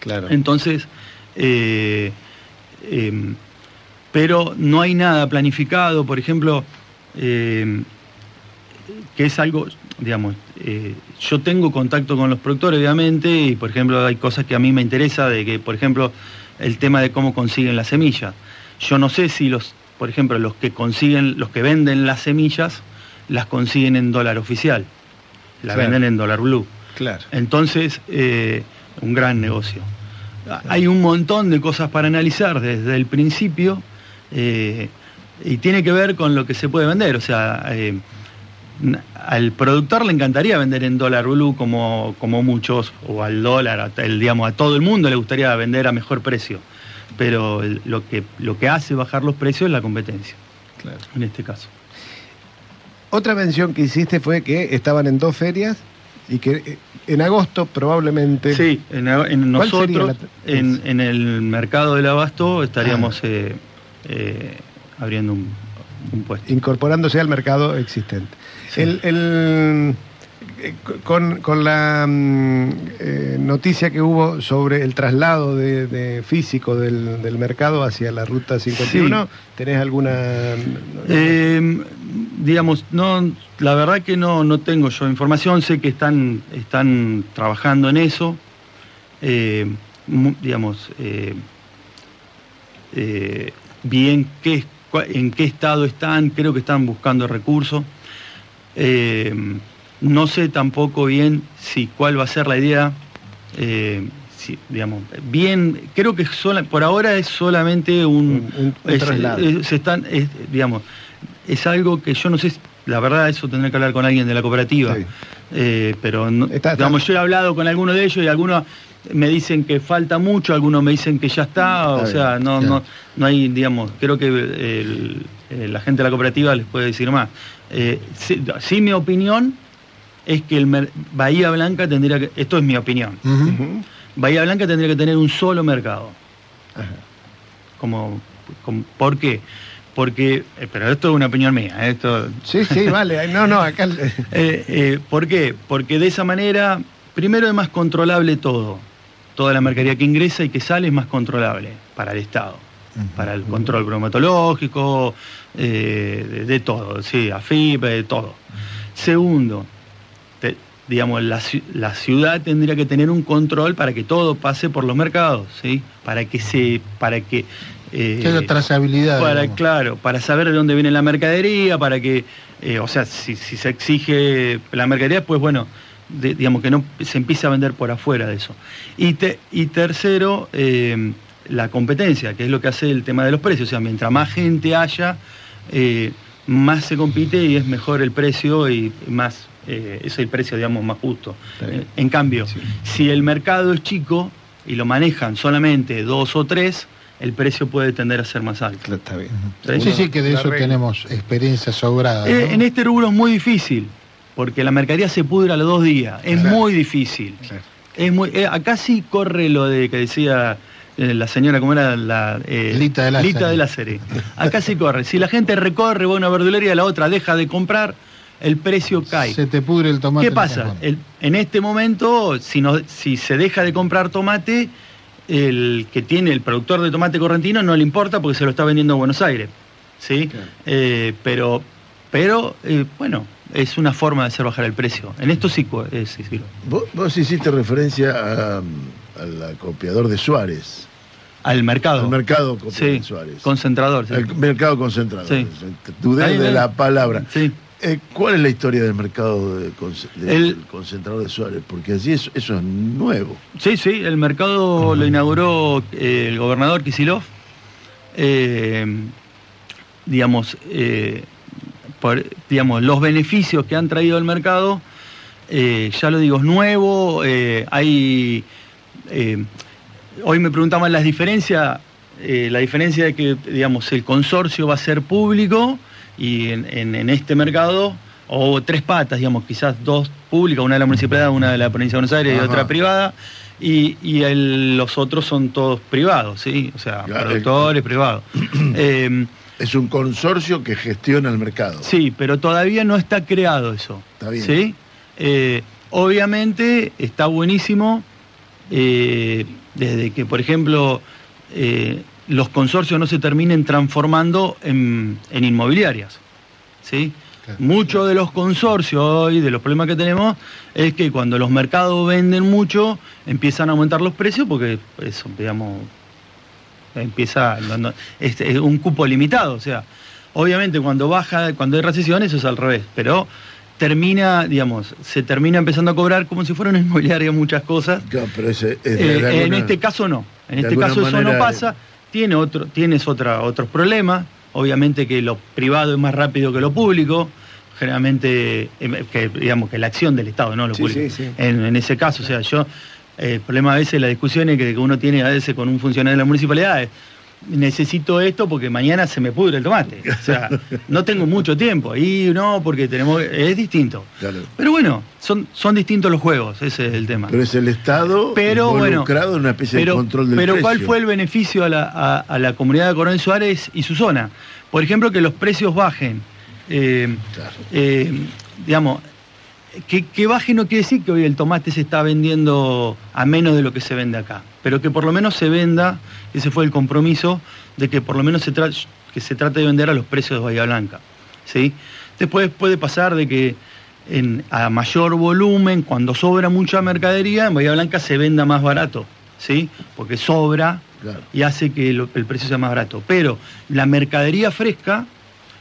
Claro. Entonces, eh, em, pero no hay nada planificado, por ejemplo, em, que es algo, digamos, eh, yo tengo contacto con los productores, obviamente, y por ejemplo hay cosas que a mí me interesa, de que, por ejemplo, el tema de cómo consiguen las semillas. Yo no sé si los, por ejemplo, los que consiguen, los que venden las semillas, las consiguen en dólar oficial, la Claro. venden en dólar blue. claro. Entonces, eh, un gran negocio. Hay un montón de cosas para analizar desde el principio eh, y tiene que ver con lo que se puede vender. O sea, eh, al productor le encantaría vender en dólar blue como, como muchos, o al dólar, el, digamos, a todo el mundo le gustaría vender a mejor precio. Pero el- lo, que, lo que hace bajar los precios es la competencia, claro. en este caso. Otra mención que hiciste fue que estaban en dos ferias y que eh, en agosto probablemente. Sí, en, en ¿Cuál sería nosotros, la- en, en el mercado del abasto, Ah. estaríamos eh, eh, abriendo un, un puesto. incorporándose al mercado existente. Sí. El, el- con, con la mm, eh, noticia que hubo sobre el traslado de, de físico del, del mercado hacia la ruta 51, ¿tenés alguna...? Eh, digamos, no, la verdad que no, no tengo yo información, sé que están, están trabajando en eso. Eh, digamos, eh, eh, bien qué, en qué estado están, creo que están buscando recursos. Eh, no sé tampoco bien si cuál va a ser la idea. eh, si, digamos, bien, creo que sola- por ahora es solamente un, Un- es- traslado. es- se están, es, digamos, es algo que yo no sé, la verdad eso tendré que hablar con alguien de la cooperativa. Sí. Eh, pero no- Está- está- digamos, yo he hablado con algunos de ellos y algunos me dicen que falta mucho, algunos me dicen que ya está, o sea, no, no, no hay, digamos, creo que el- la gente de la cooperativa les puede decir más. Eh, sí, sí, mi opinión es que el Bahía Blanca tendría que, esto es mi opinión. Bahía Blanca tendría que tener un solo mercado. Ajá. Como, como- ¿Por qué? Porque, eh, pero esto es una opinión mía, ¿eh? esto Sí, sí, <laughs> vale. No, no, acá... Eh, eh, ¿Por qué? Porque de esa manera, primero es más controlable todo. Toda la mercadería que ingresa y que sale es más controlable para el Estado. Para el control cromatológico, eh, de, de todo, sí, AFIP, de todo. Segundo, te- digamos, la, la ciudad tendría que tener un control para que todo pase por los mercados, ¿sí? Para que se, para que eh, Que haya trazabilidad. para, digamos. claro, para saber de dónde viene la mercadería, para que, eh, o sea, si, si se exige la mercadería, pues bueno, de- digamos que no se empiece a vender por afuera de eso. Y, te- y tercero, eh, la competencia, que es lo que hace el tema de los precios. O sea, mientras más gente haya, eh, más se compite y es mejor el precio y más, eh, es el precio, digamos, más justo. Eh, En cambio, Sí. si el mercado es chico y lo manejan solamente dos o tres, el precio puede tender a ser más alto. Está bien. Sí, sí, que de La eso tenemos experiencia sobrada. Eh, ¿no? En este rubro es muy difícil, porque la mercadería se pudre a los dos días. Es Claro. muy difícil. Claro. Es muy, eh, acá sí corre lo de que decía eh, la señora, ¿cómo era? La, eh, Lita de Lázari. Lita de Lázari. Acá sí corre. Si la gente recorre va a una verdulería y la otra deja de comprar, el precio cae. Se te pudre el tomate. ¿Qué pasa? El- en este momento, si, no, si se deja de comprar tomate, el que tiene el productor de tomate correntino no le importa porque se lo está vendiendo a Buenos Aires. ¿sí? Claro. Eh, pero, pero eh, bueno, es una forma de hacer bajar el precio. En esto sí, eh, sí. Vos, vos hiciste referencia a, al acopiador de Suárez, Al mercado. al mercado Sí, de Suárez. concentrador. sí. El mercado concentrado. Sí. Dudé de la palabra. Sí. Eh, ¿Cuál es la historia del mercado de del El- concentrador de Suárez? Porque allí eso, eso es nuevo. Sí, sí, el mercado lo inauguró eh, el gobernador Kisilov. Eh, digamos, eh, por, digamos, los beneficios que han traído al mercado, ya lo digo, es nuevo, hay... eh, hoy me preguntaban las diferencias, la diferencia de que, digamos, el consorcio va a ser público y en, en- en este mercado, o tres patas, digamos, quizás dos públicas, una de la municipalidad, una de la provincia de Buenos Aires y otra privada, y, y el- los otros son todos privados, ¿sí? O sea, Claro. productores privados. Eh, <clears throat> Es un consorcio que gestiona el mercado. Sí, pero todavía no está creado eso. Está bien. ¿sí? Eh, obviamente está buenísimo eh, desde que, por ejemplo, los consorcios no se terminen transformando en, en inmobiliarias. ¿sí? Claro. Muchos de los consorcios hoy, de los problemas que tenemos, es que cuando los mercados venden mucho, empiezan a aumentar los precios porque eso, digamos, empieza es, es un cupo limitado, o sea, obviamente cuando baja, cuando hay recesión eso es al revés, pero termina, digamos, se termina empezando a cobrar como si fuera una inmobiliaria muchas cosas. Claro, pero ese es de- Eh, en este caso no, en este caso eso no pasa, tiene otro, tienes otra, otros problemas, obviamente que lo privado es más rápido que lo público, generalmente, eh, que, digamos que la acción del Estado, no lo Sí, público. sí, sí. En, en ese caso, o sea, yo, eh, el problema a veces, la discusión es que uno tiene a veces con un funcionario de la municipalidad es, necesito esto porque mañana se me pudre el tomate. O sea, <laughs> no tengo mucho tiempo. Y no, porque tenemos. Es distinto. Claro. Pero bueno, son, son distintos los juegos, ese es el tema. Pero es el Estado Pero bueno, en una especie pero, de control del pero precio. ¿cuál fue el beneficio a la, a- a la comunidad de Coronel Suárez y su zona? Por ejemplo, que los precios bajen. Eh, Claro. eh, digamos, que, que baje no quiere decir que hoy el tomate se está vendiendo a menos de lo que se vende acá, pero que por lo menos se venda, ese fue el compromiso, de que por lo menos se, tra- que se trate de vender a los precios de Bahía Blanca. ¿sí? Después puede pasar de que en, a mayor volumen, cuando sobra mucha mercadería, en Bahía Blanca se venda más barato, ¿sí? porque sobra Claro. y hace que lo- el precio sea más barato. Pero la mercadería fresca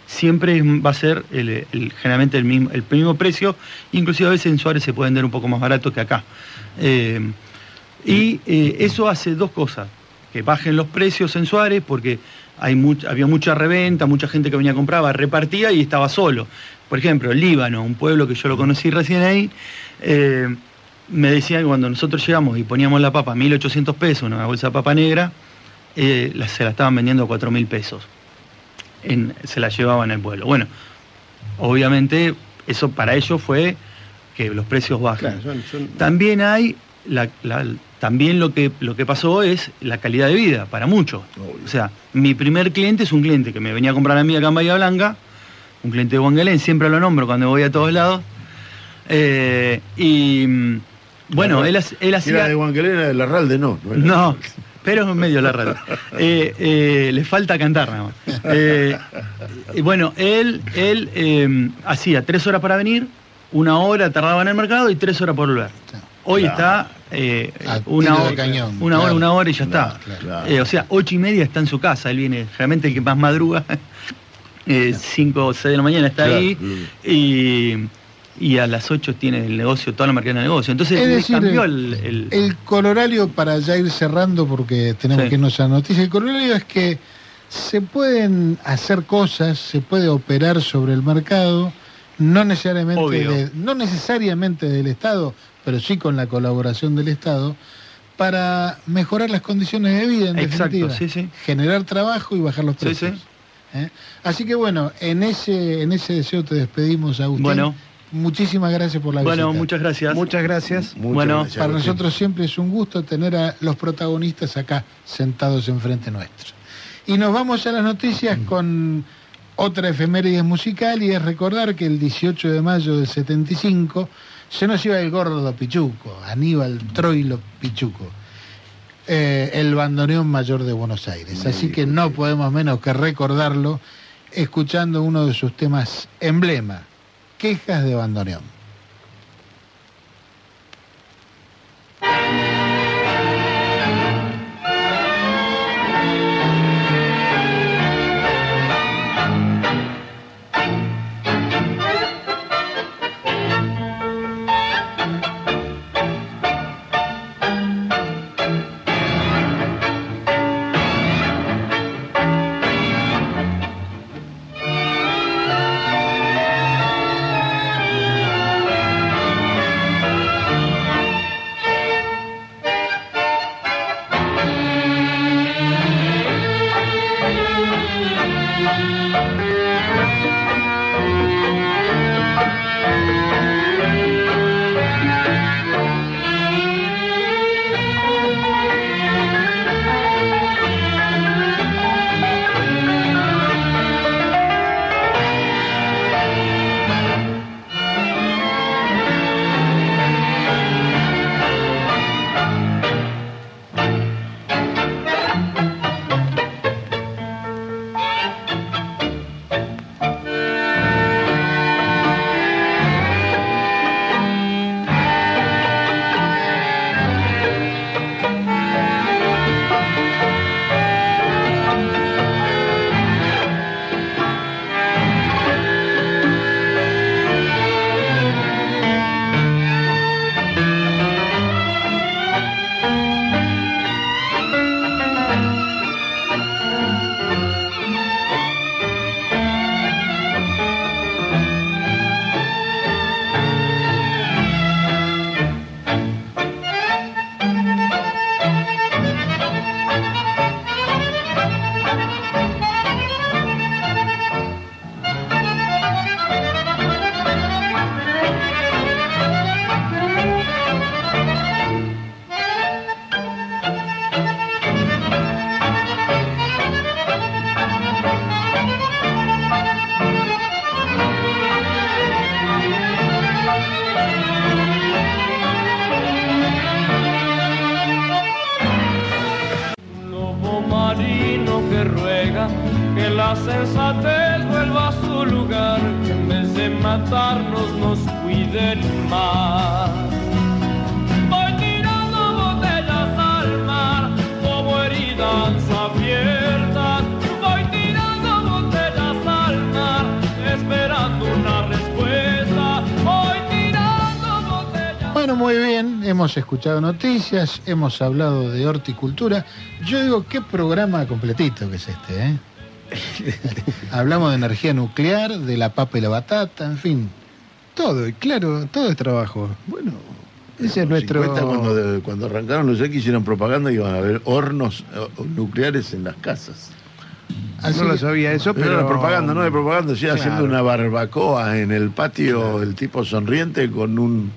siempre va a ser el- generalmente el mismo, el mismo precio, inclusive a veces en Suárez se puede vender un poco más barato que acá. Eh, y eh, eso hace dos cosas, que bajen los precios en Suárez porque hay había mucha reventa, mucha gente que venía a comprar, repartía y estaba solo. Por ejemplo, Líbano, un pueblo que yo lo conocí recién ahí, eh, me decían que cuando nosotros llegamos y poníamos la papa a 1.800 pesos, una bolsa de papa negra, se la estaban vendiendo a 4.000 pesos. En- se la llevaban al pueblo. Bueno, obviamente eso para ellos fue que los precios bajen. Claro, son- son- También hay, la- la- también lo que, lo que pasó es la calidad de vida para muchos. Obvio. O sea, mi primer cliente es un cliente que me venía a comprar a mí acá en Bahía Blanca, un cliente de Wangelén, siempre lo nombro cuando voy a todos lados. Eh, y mm, bueno, él, él Era hacía... de Huanquelera, de Larralde no. no era. No, pero en medio de la radio. <laughs> Eh, eh, le falta cantar nada más. Eh, y bueno, él, él eh, hacía tres horas para venir, una hora tardaba en el mercado y tres horas por volver. Hoy Claro. está eh, una, hora, cañón, una hora, una hora y ya está. Claro. Eh, o sea, ocho y media está en su casa, él viene, realmente el que más madruga, <laughs> cinco o seis de la mañana está ahí y, y a las ocho tiene el negocio, toda la marca en el negocio. Entonces Es le decir, cambió el, el- El corolario, para ya ir cerrando, porque tenemos Sí. que irnos a la noticia, el corolario es que se pueden hacer cosas, se puede operar sobre el mercado, no necesariamente, de- no necesariamente del Estado, pero sí con la colaboración del Estado, para mejorar las condiciones de vida, en Exacto, definitiva. sí, sí. Generar trabajo y bajar los precios. ¿eh? Así que bueno, en ese, en ese deseo te despedimos, Agustín. Bueno. Muchísimas gracias por la Bueno, visita. muchas gracias. Muchas gracias. Muchas Bueno, gracias, Para nosotros siempre es un gusto tener a los protagonistas acá sentados enfrente nuestro. Y nos vamos a las noticias con otra efeméride musical y es recordar que el 18 de mayo del 75 se nos iba el gordo Pichuco, Aníbal Troilo Pichuco, eh, el bandoneón mayor de Buenos Aires. Así que no podemos menos que recordarlo escuchando uno de sus temas emblema, Quejas de bandoneón. Escuchado noticias, hemos hablado de horticultura. Yo digo, qué programa completito que es este, ¿eh? <laughs> Hablamos de energía nuclear, de la papa y la batata, en fin. Todo, y claro, todo es trabajo. Bueno, Ese es nuestro- 50, cuando, de- cuando arrancaron los X hicieron propaganda iban a haber hornos eh, nucleares en las casas. Así no lo sabía eso, Pero pero... era propaganda, no de propaganda, sí, Claro. haciendo una barbacoa en el patio, el tipo sonriente con un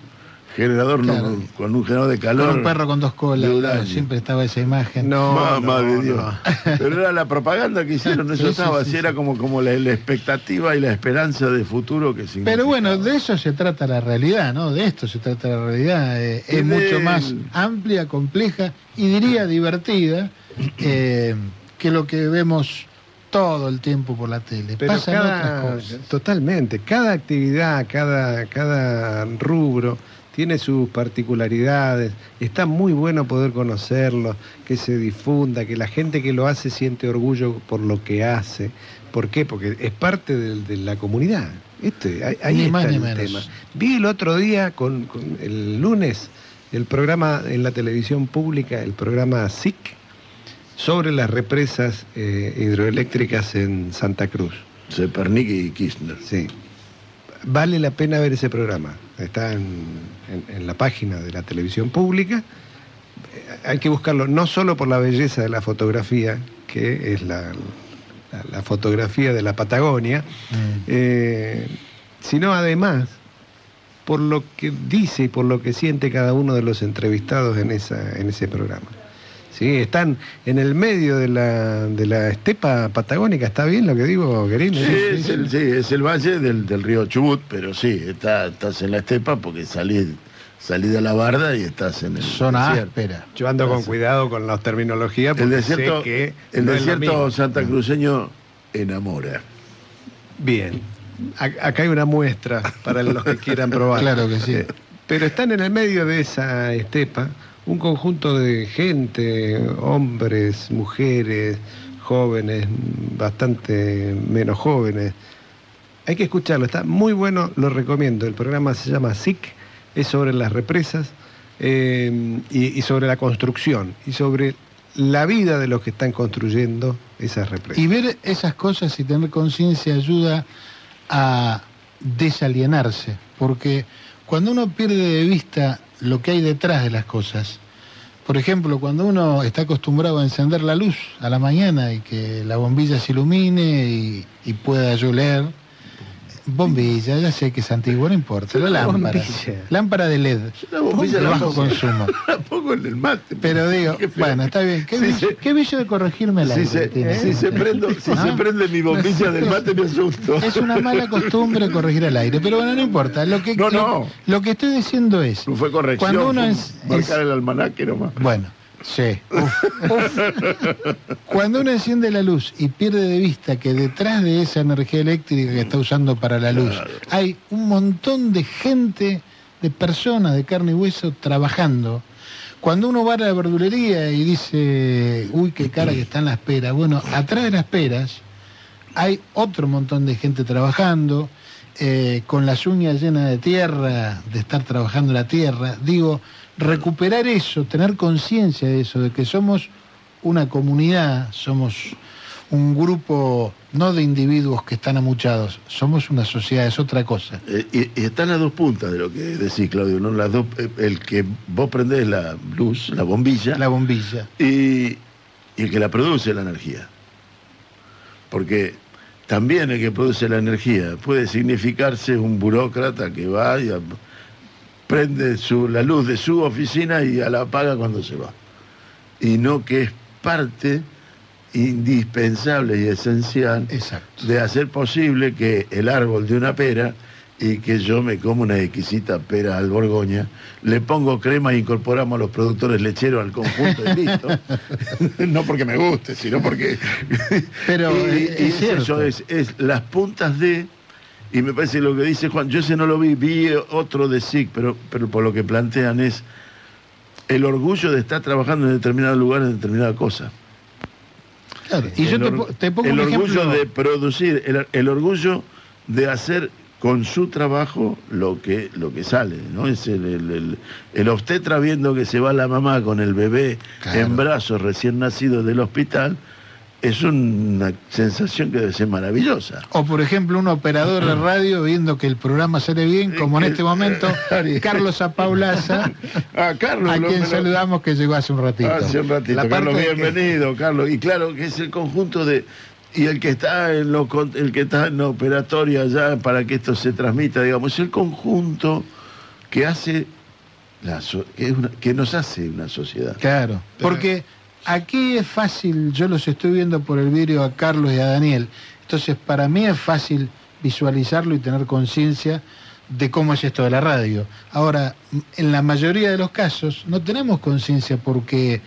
generador, no, con un generador de calor. Con un perro con dos colas, claro, siempre estaba esa imagen. No, Mamá no, de Dios. no. Pero era la propaganda que hicieron, eso Sí, estaba, sí, así sí. era como, como la, la expectativa y la esperanza de futuro que significa. Pero bueno, de eso se trata la realidad, ¿no? De esto se trata la realidad. eh, es de- mucho más amplia, compleja y diría divertida eh, que lo que vemos todo el tiempo por la tele. Pero Pasan cada, otras cosas. totalmente, cada actividad, cada, cada rubro tiene sus particularidades. Está muy bueno poder conocerlo, que se difunda, que la gente que lo hace siente orgullo por lo que hace. ¿Por qué? Porque es parte de, la comunidad. Este, ahí Ni está más ni el menos. tema. Vi el otro día, con, con el lunes, el programa en la televisión pública, el programa SIC, sobre las represas eh, hidroeléctricas en Santa Cruz. Zepernik y Kirchner. Sí. Vale la pena ver ese programa. Está en, en- en la página de la televisión pública. Eh, Hay que buscarlo no solo por la belleza de la fotografía, que es la, la- la fotografía de la Patagonia, Mm. eh, sino además por lo que dice y por lo que siente cada uno de los entrevistados en, esa, en ese programa. Sí, están en el medio de la, de la estepa patagónica, ¿está bien lo que digo, Guerín? Sí, es el, sí, es el valle del, del río Chubut, pero sí, está, estás en la estepa porque salís, salís de la barda y estás en el Zona desierto. áspera. Yo ando con cuidado con las terminologías porque El desierto, sé que el no desierto santacruceño enamora. Bien. A- Acá hay una muestra para los que quieran probar. <laughs> Claro que sí. Pero están en el medio de esa estepa un conjunto de gente, hombres, mujeres, jóvenes, bastante menos jóvenes. Hay que escucharlo, está muy bueno, lo recomiendo. El programa se llama SIC, es sobre las represas eh, y, y sobre la construcción y sobre la vida de los que están construyendo esas represas. Y ver esas cosas y tener conciencia ayuda a desalienarse, porque cuando uno pierde de vista lo que hay detrás de las cosas, por ejemplo, cuando uno está acostumbrado a encender la luz a la mañana y que la bombilla se ilumine y, pueda yo leer, bombilla, ya sé que es antiguo, no importa, la lámpara, Bombilla. lámpara de LED, La bombilla de bajo consumo. <laughs> La pongo en el mate. Pero digo, bueno, está bien, qué, Sí, qué vicio de corregirme la Si se, tiene, si ¿eh? se prendo, si ¿Ah? se prende mi bombilla del mate me asusto. Es una mala costumbre corregir al aire, pero bueno, no importa. Lo que, No, lo- no. Lo, que estoy diciendo es, No fue corrección, Cuando uno fue es- marcar es- el almanaque nomás. bueno, sí. uf, uf. Cuando uno enciende la luz y pierde de vista que detrás de esa energía eléctrica que está usando para la luz Claro. hay un montón de gente, de personas de carne y hueso trabajando. Cuando uno va a la verdulería y dice, uy, qué cara que están las peras, bueno, atrás de las peras hay otro montón de gente trabajando, eh, con las uñas llenas de tierra, de estar trabajando la tierra. Digo, recuperar eso, tener conciencia de eso, de que somos una comunidad, somos un grupo no de individuos que están amuchados, somos una sociedad, es otra cosa. Eh, y, y están las dos puntas de lo que decís, Claudio, ¿no? Las dos, eh, el que vos prendés la luz, la bombilla, La bombilla. y, y el que la produce la energía. Porque también el que produce la energía puede significarse un burócrata que va y a- prende su, la luz de su oficina y la apaga cuando se va. Y no que es parte indispensable y esencial Exacto. de hacer posible que el árbol de una pera y que yo me como una exquisita pera al Borgoña, le pongo crema e incorporamos a los productores lecheros al conjunto y listo. <laughs> no porque me guste, sino porque... <laughs> Pero, Y- eh, y es cierto. eso es, es las puntas de... Y me parece lo que dice Juan, yo ese no lo vi, vi otro de SIC, pero, pero por lo que plantean es el orgullo de estar trabajando en determinado lugar en determinada cosa. Claro, Y yo El te, or- po- te pongo el un orgullo ejemplo. de producir, el, el orgullo de hacer con su trabajo lo que, lo que sale, ¿no? Es el, el, el- el obstetra viendo que se va la mamá con el bebé Claro. en brazos recién nacido del hospital, es una sensación que debe ser maravillosa. O por ejemplo un operador de radio viendo que el programa sale bien, como en este momento. <laughs> Carlos Apaulaza, <laughs> Ah, Carlos, a quien lo- saludamos que llegó hace un ratito. Hace un ratito, La Carlos, que- bienvenido, Carlos. Y claro que es el conjunto de y el que está en lo el que está en la operatoria ya para que esto se transmita, digamos, es el conjunto que hace la so- que, es una- que nos hace una sociedad. Claro, porque aquí es fácil, yo los estoy viendo por el vídeo a Carlos y a Daniel, entonces para mí es fácil visualizarlo y tener conciencia de cómo es esto de la radio. Ahora, en la mayoría de los casos no tenemos conciencia porque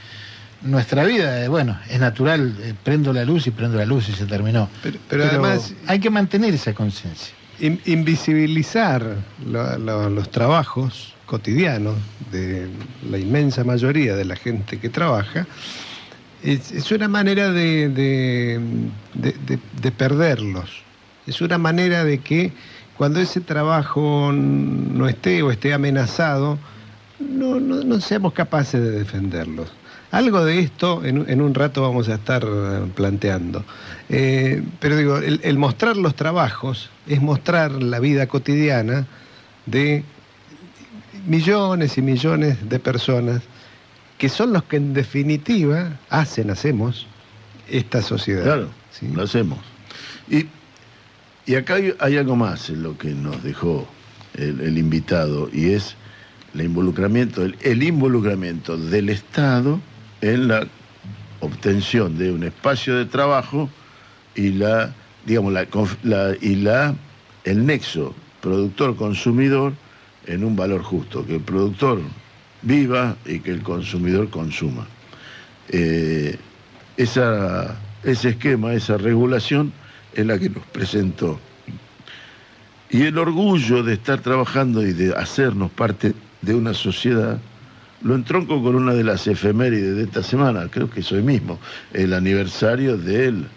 nuestra vida, eh, bueno, es natural, eh, prendo la luz y prendo la luz y se terminó. Pero, pero además, hay que mantener esa conciencia. in- invisibilizar lo- lo- los trabajos cotidianos de la inmensa mayoría de la gente que trabaja es, una manera de, de- de- de- de perderlos. Es una manera de que cuando ese trabajo no esté o esté amenazado, no, no- no seamos capaces de defenderlos. Algo de esto en, en un rato vamos a estar planteando. Eh, pero digo, el mostrar los trabajos es mostrar la vida cotidiana de millones y millones de personas que son los que en definitiva hacen, hacemos esta sociedad. Claro, ¿sí? lo hacemos. Y, y acá hay, hay algo más en lo que nos dejó el, el invitado, y es el involucramiento, el, el involucramiento del Estado en la obtención de un espacio de trabajo y la, digamos, la- y la, el nexo productor-consumidor en un valor justo, que el productor viva y que el consumidor consuma. Eh, esa, ese esquema, esa regulación es la que nos presentó. Y el orgullo de estar trabajando y de hacernos parte de una sociedad, lo entronco con una de las efemérides de esta semana, creo que es hoy mismo, el aniversario de él,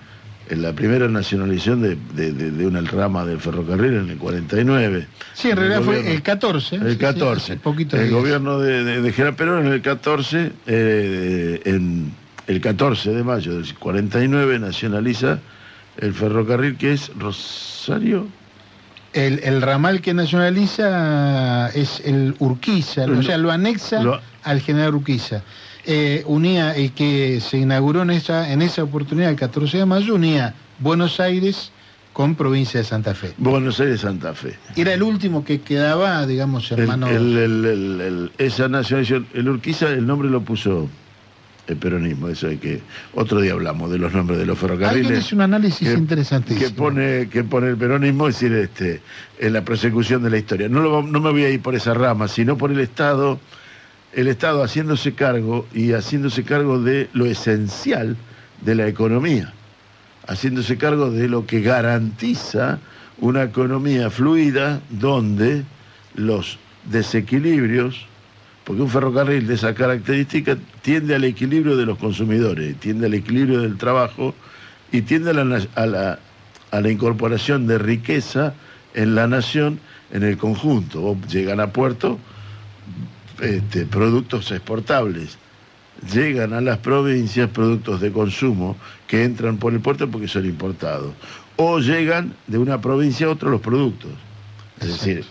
en la primera nacionalización de, de- de- de una rama del ferrocarril en el 49. Sí, en El realidad fue el 14. sí, el sí, 14. hace poquito el gobierno de, General Perón en el 14, eh, en el 14 de mayo del 49 nacionaliza el ferrocarril que es Rosario. El, el ramal que nacionaliza es el Urquiza, o sea, lo anexa lo- al general Urquiza. Eh, unía, y que se inauguró en esa, en esa oportunidad, el 14 de mayo, unía Buenos Aires con provincia de Santa Fe. Buenos Aires Santa Fe. Era el último que quedaba, digamos, hermano. el- el- el- el- esa nacionalización, el Urquiza, el nombre lo puso el peronismo, eso hay que. Otro día hablamos de los nombres de los ferrocarriles. hizo un análisis que- interesantísimo. que pone que pone el peronismo es decir este en la persecución de la historia no lo no me voy a ir por esa rama sino por el estado el estado haciéndose cargo y haciéndose cargo de lo esencial de la economía haciéndose cargo de lo que garantiza una economía fluida donde los desequilibrios porque un ferrocarril de esa característica tiende al equilibrio de los consumidores, tiende al equilibrio del trabajo y tiende a la, incorporación de riqueza en la nación en el conjunto. Vos llegan a puerto este, productos exportables, llegan a las provincias productos de consumo que entran por el puerto porque son importados, o llegan de una provincia a otra los productos. Es decir,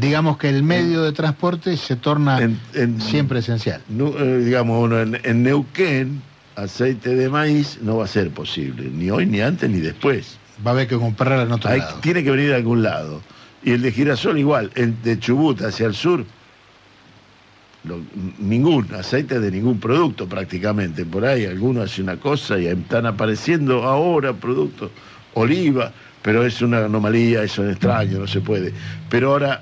Digamos que el medio de transporte se torna en- en- siempre esencial. Eh, digamos, en, en Neuquén, aceite de maíz no va a ser posible, ni hoy, ni antes, ni después. Va a haber que comprarla en otro Hay- lado. tiene que venir de algún lado. Y el de girasol igual, el de Chubut hacia el sur, lo- ningún aceite de ningún producto prácticamente. Por ahí alguno hace una cosa y están apareciendo ahora productos, oliva, pero es una anomalía, eso es extraño, no se puede. Pero ahora,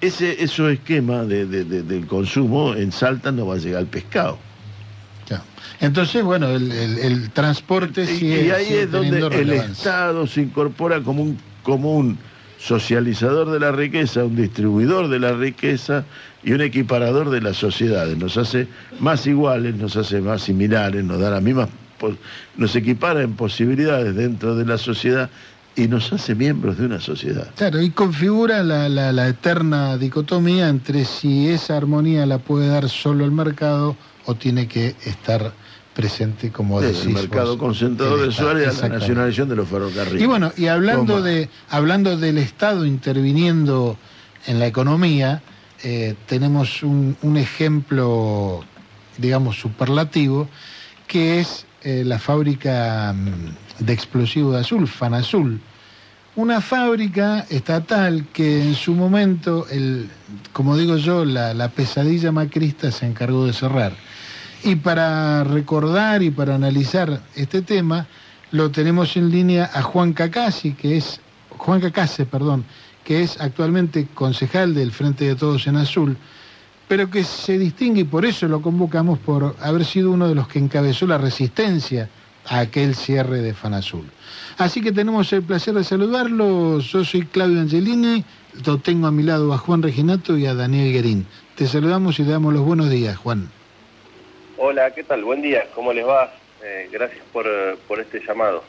ese, esos esquemas de, de- de- del consumo en Salta no va a llegar al pescado. Ya. Entonces, bueno, el, el- el transporte Y, sigue, y ahí sigue es donde el. Estado se incorpora como un, como un socializador de la riqueza, un distribuidor de la riqueza y un equiparador de las sociedades. Nos hace más iguales, nos hace más similares, nos da las mismas, nos equipara en posibilidades dentro de la sociedad y nos hace miembros de una sociedad. Claro, y configura la, la- la eterna dicotomía entre si esa armonía la puede dar solo el mercado o tiene que estar presente, como decís el mercado vos, concentrador de Estado. Suárez a la nacionalización de los ferrocarriles. Y bueno, y hablando Toma. de hablando del Estado interviniendo en la economía, eh, tenemos un, un ejemplo, digamos, superlativo, que es eh, la fábrica mm, de explosivos de azul, Fanazul. Una fábrica estatal que en su momento, el, como digo yo, la, la pesadilla macrista se encargó de cerrar. Y para recordar y para analizar este tema, lo tenemos en línea a Juan Cacasi, que es Juan Cacase, perdón, que es actualmente concejal del Frente de Todos en Azul, pero que se distingue y por eso lo convocamos por haber sido uno de los que encabezó la resistencia a aquel cierre de Fanazul. Así que tenemos el placer de saludarlo. Yo soy Claudio Angelini, lo tengo a mi lado a Juan Reginato y a Daniel Guerín. Te saludamos y te damos los buenos días, Juan. Hola, ¿qué tal? Buen día, ¿cómo les va? Eh, gracias por, por este llamado.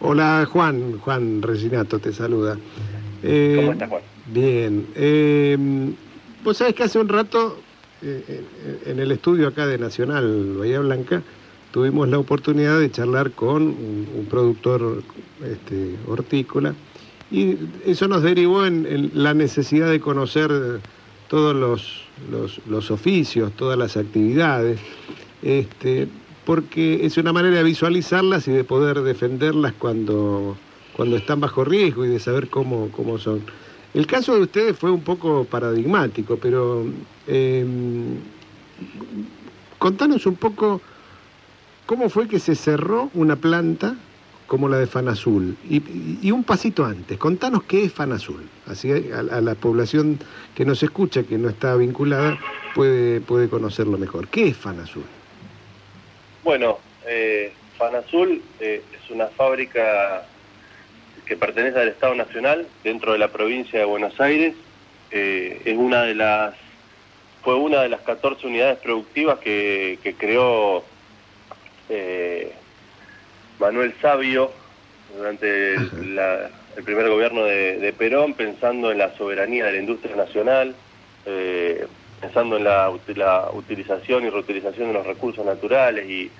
Hola Juan, Juan Reginato te saluda. Eh, ¿Cómo estás, Juan? Bien. Eh, Vos sabés que hace un rato eh, en, en el estudio acá de Nacional Bahía Blanca tuvimos la oportunidad de charlar con un, un productor este, hortícola y eso nos derivó en, en la necesidad de conocer todos los, los- los oficios, todas las actividades, este, porque es una manera de visualizarlas y de poder defenderlas cuando, cuando están bajo riesgo y de saber cómo, cómo son. El caso de ustedes fue un poco paradigmático, pero eh, contanos un poco cómo fue que se cerró una planta como la de Fanazul. Y, y un pasito antes, contanos qué es Fanazul. Así a, a la población que nos escucha, que no está vinculada, puede, puede conocerlo mejor. ¿Qué es Fanazul? Bueno, eh, Fanazul eh, es una fábrica que pertenece al Estado Nacional dentro de la provincia de Buenos Aires. Eh, es una de las fue una de las 14 unidades productivas que, creó eh, Manuel Sabio durante el, la- el primer gobierno de, de Perón, pensando en la soberanía de la industria nacional, eh, pensando en la, la utilización y reutilización de los recursos naturales y,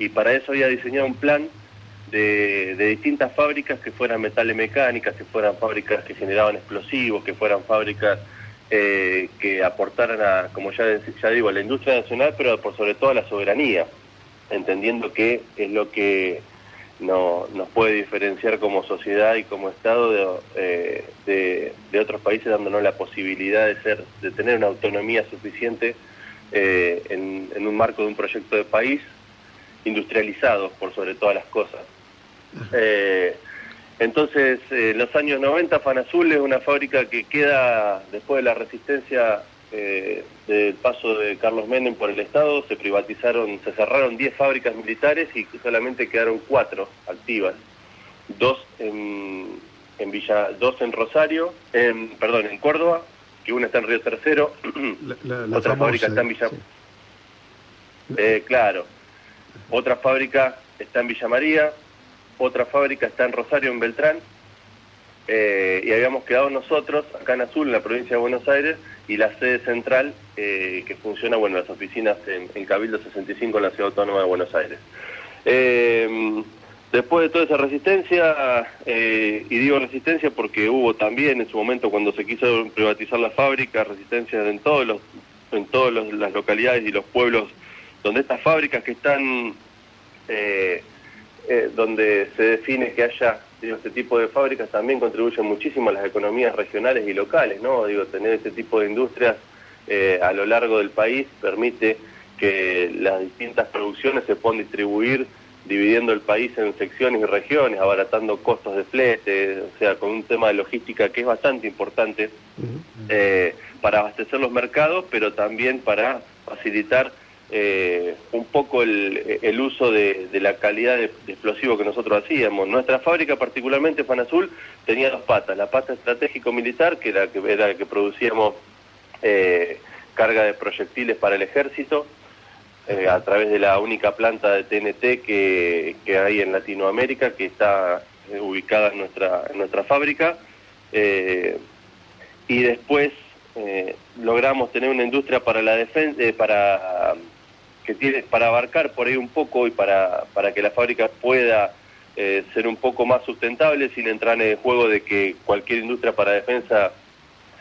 y para eso había diseñado un plan de, de distintas fábricas que fueran metales mecánicas, que fueran fábricas que generaban explosivos, que fueran fábricas eh, que aportaran a, como ya, ya digo, a la industria nacional, pero por sobre todo a la soberanía, entendiendo que es lo que no- nos puede diferenciar como sociedad y como Estado de, eh, de- de otros países, dándonos la posibilidad de ser, de tener una autonomía suficiente eh, en, en un marco de un proyecto de país industrializado por sobre todas las cosas. Eh, entonces, eh, en los años 90, Fanazul es una fábrica que queda después de la resistencia eh, del paso de Carlos Menem por el Estado, se privatizaron, se cerraron 10 fábricas militares y solamente quedaron 4 activas. Dos en, en Villa, dos en Rosario, en, perdón, en Córdoba, que una está en Río Tercero, La- la- <clears throat> la otra famosa, fábrica está en Villa... sí. Eh, claro. Otra fábrica está en Villa María, otra fábrica está en Rosario, en Beltrán, eh, y habíamos quedado nosotros acá en Azul, en la provincia de Buenos Aires, y la sede central eh, que funciona, bueno, las oficinas en, en Cabildo 65 en la Ciudad Autónoma de Buenos Aires. Eh, después de toda esa resistencia, eh, y digo resistencia porque hubo también en su momento cuando se quiso privatizar la fábrica, resistencia en todos los en todas las localidades y los pueblos donde estas fábricas que están eh, donde se define que haya digo, este tipo de fábricas también contribuyen muchísimo a las economías regionales y locales, ¿no? Digo, tener este tipo de industrias eh, a lo largo del país permite que las distintas producciones se puedan distribuir dividiendo el país en secciones y regiones, abaratando costos de flete, o sea, con un tema de logística que es bastante importante eh, para abastecer los mercados, pero también para facilitar eh, un poco el, el uso de, de la calidad de, explosivo que nosotros hacíamos. Nuestra fábrica, particularmente Fanazul, tenía dos patas. La pata estratégico-militar, que era, que era la que producíamos eh, carga de proyectiles para el ejército, eh, a través de la única planta de TNT que, que hay en Latinoamérica, que está eh, ubicada en nuestra, en nuestra fábrica. Eh, y después logramos tener una industria para la defensa, para que tiene para abarcar por ahí un poco y para, para que la fábrica pueda eh, ser un poco más sustentable sin entrar en el juego de que cualquier industria para defensa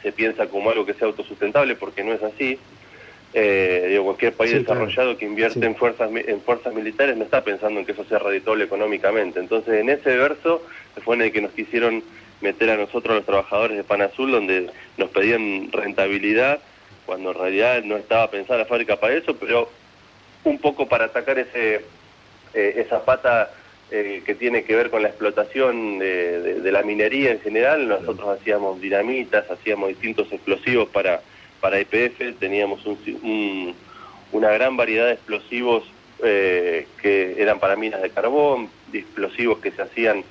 se piensa como algo que sea autosustentable porque no es así. Eh, digo, cualquier país Sí, claro. desarrollado que invierte Sí. en fuerzas en fuerzas militares no está pensando en que eso sea redituable económicamente. Entonces, en ese verso fue en el que nos quisieron meter a nosotros, a los trabajadores de Pan Azul, donde nos pedían rentabilidad, cuando en realidad no estaba pensada la fábrica para eso, pero un poco para atacar ese eh, esa pata eh, que tiene que ver con la explotación de, de- de la minería en general. Nosotros hacíamos dinamitas, hacíamos distintos explosivos para, para IPF, teníamos un, un- una gran variedad de explosivos eh, que eran para minas de carbón, de explosivos que se hacían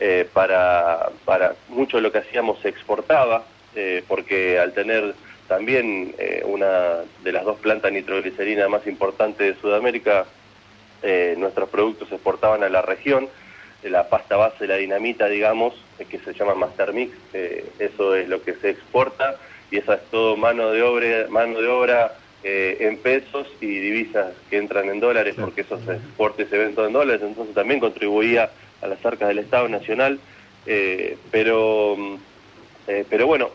eh, para, para mucho de lo que hacíamos se exportaba, eh, porque al tener también eh, una de las dos plantas nitroglicerina más importantes de Sudamérica, eh, nuestros productos se exportaban a la región, eh, la pasta base de la dinamita, digamos, que se llama Master Mix, eh, eso es lo que se exporta y esa es todo mano de obra, mano de obra eh, en pesos y divisas que entran en dólares, porque esos exportes se ven todo en dólares, entonces también contribuía a las arcas del Estado Nacional, eh, pero, mm, eh, pero bueno,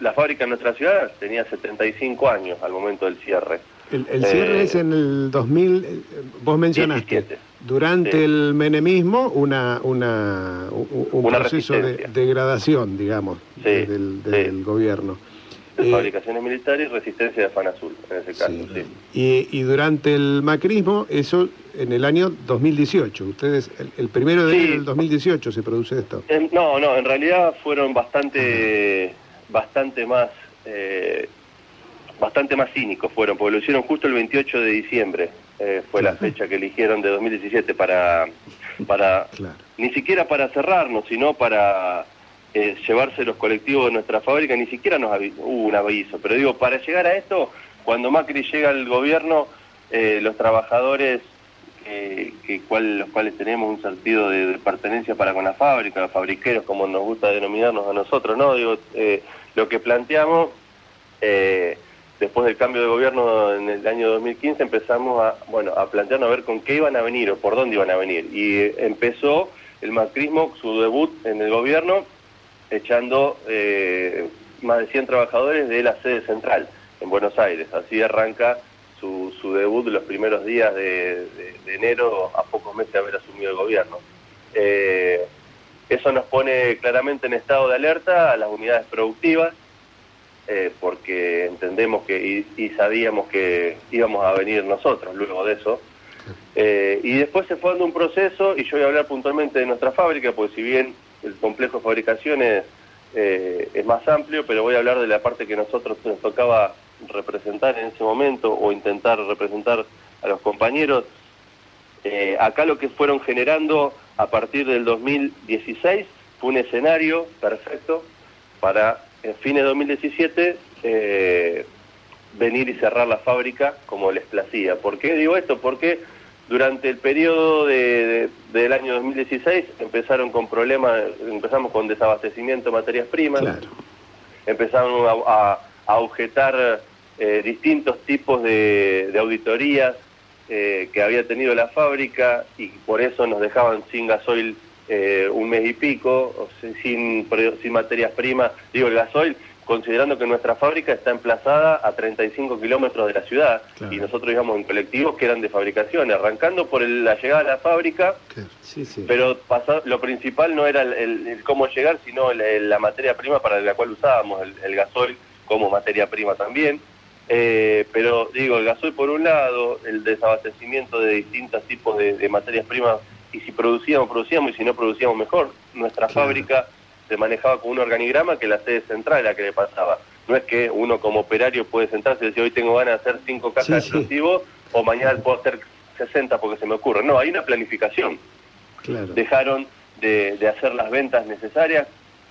la fábrica en nuestra ciudad tenía 75 años al momento del cierre. El, el cierre Eh, es en el 2000, eh, vos mencionaste, 17. durante Sí. el menemismo, una, una, un, un Una proceso de degradación, digamos, Sí, de- del, sí. del gobierno. Eh, fabricaciones militares y resistencia de Fan Azul, en ese caso, sí. sí. Y, y durante el macrismo, eso en el año 2018. Ustedes, el, el primero de Sí. enero del 2018 se produce esto. En- no, no, en realidad fueron bastante, bastante más, eh, bastante más cínicos fueron, porque lo hicieron justo el 28 de diciembre, eh, fue la fecha que eligieron de 2017 para, para Claro. ni siquiera para cerrarnos, sino para eh, llevarse los colectivos de nuestra fábrica, ni siquiera nos hubo un aviso. Pero digo, para llegar a esto, cuando Macri llega al gobierno, eh, los trabajadores, eh, que cual- los cuales tenemos un sentido de, de pertenencia para con la fábrica, los fabriqueros, como nos gusta denominarnos a nosotros, ¿no? Digo, eh, lo que planteamos, eh, después del cambio de gobierno en el año 2015, empezamos a, bueno, a plantearnos a ver con qué iban a venir o por dónde iban a venir. Y eh, empezó el macrismo, su debut en el gobierno, echando eh, más de 100 trabajadores de la sede central en Buenos Aires. Así arranca su, su debut los primeros días de, de- enero, a pocos meses de haber asumido el gobierno. Eh, eso nos pone claramente en estado de alerta a las unidades productivas, eh, porque entendemos que y, y sabíamos que íbamos a venir nosotros luego de eso. Eh, y después se fue dando un proceso, y yo voy a hablar puntualmente de nuestra fábrica, porque si bien el complejo de fabricaciones eh, es más amplio, pero voy a hablar de la parte que nosotros nos tocaba representar en ese momento o intentar representar a los compañeros. Eh, acá lo que fueron generando a partir del 2016 fue un escenario perfecto para en fines de 2017 eh, venir y cerrar la fábrica como les placía. ¿Por qué digo esto? Porque durante el periodo de- de- del año 2016 empezaron con problemas, empezamos con desabastecimiento de materias primas, Claro. empezaron a, a- a objetar eh, distintos tipos de, de auditorías eh, que había tenido la fábrica y por eso nos dejaban sin gasoil eh, un mes y pico, o si- sin, sin materias primas. Digo, el gasoil, considerando que nuestra fábrica está emplazada a 35 kilómetros de la ciudad Claro. y nosotros íbamos en colectivos que eran de fabricación, arrancando por el- la llegada a la fábrica Sí, sí. pero pasa- lo principal no era el, el- el cómo llegar, sino el- el- la materia prima para la cual usábamos, el, el gasoil como materia prima también. Eh, pero digo, el gasoil por un lado, el desabastecimiento de distintos tipos de, de materias primas y si producíamos, producíamos, y si no producíamos, mejor. Nuestra fábrica se manejaba con un organigrama que la sede central era la que le pasaba. No es que uno como operario puede sentarse y decir, hoy tengo ganas de hacer cinco cajas Sí, de sí. explosivos, o mañana puedo hacer 60 porque se me ocurre. No, hay una planificación Claro. dejaron de, de hacer las ventas necesarias,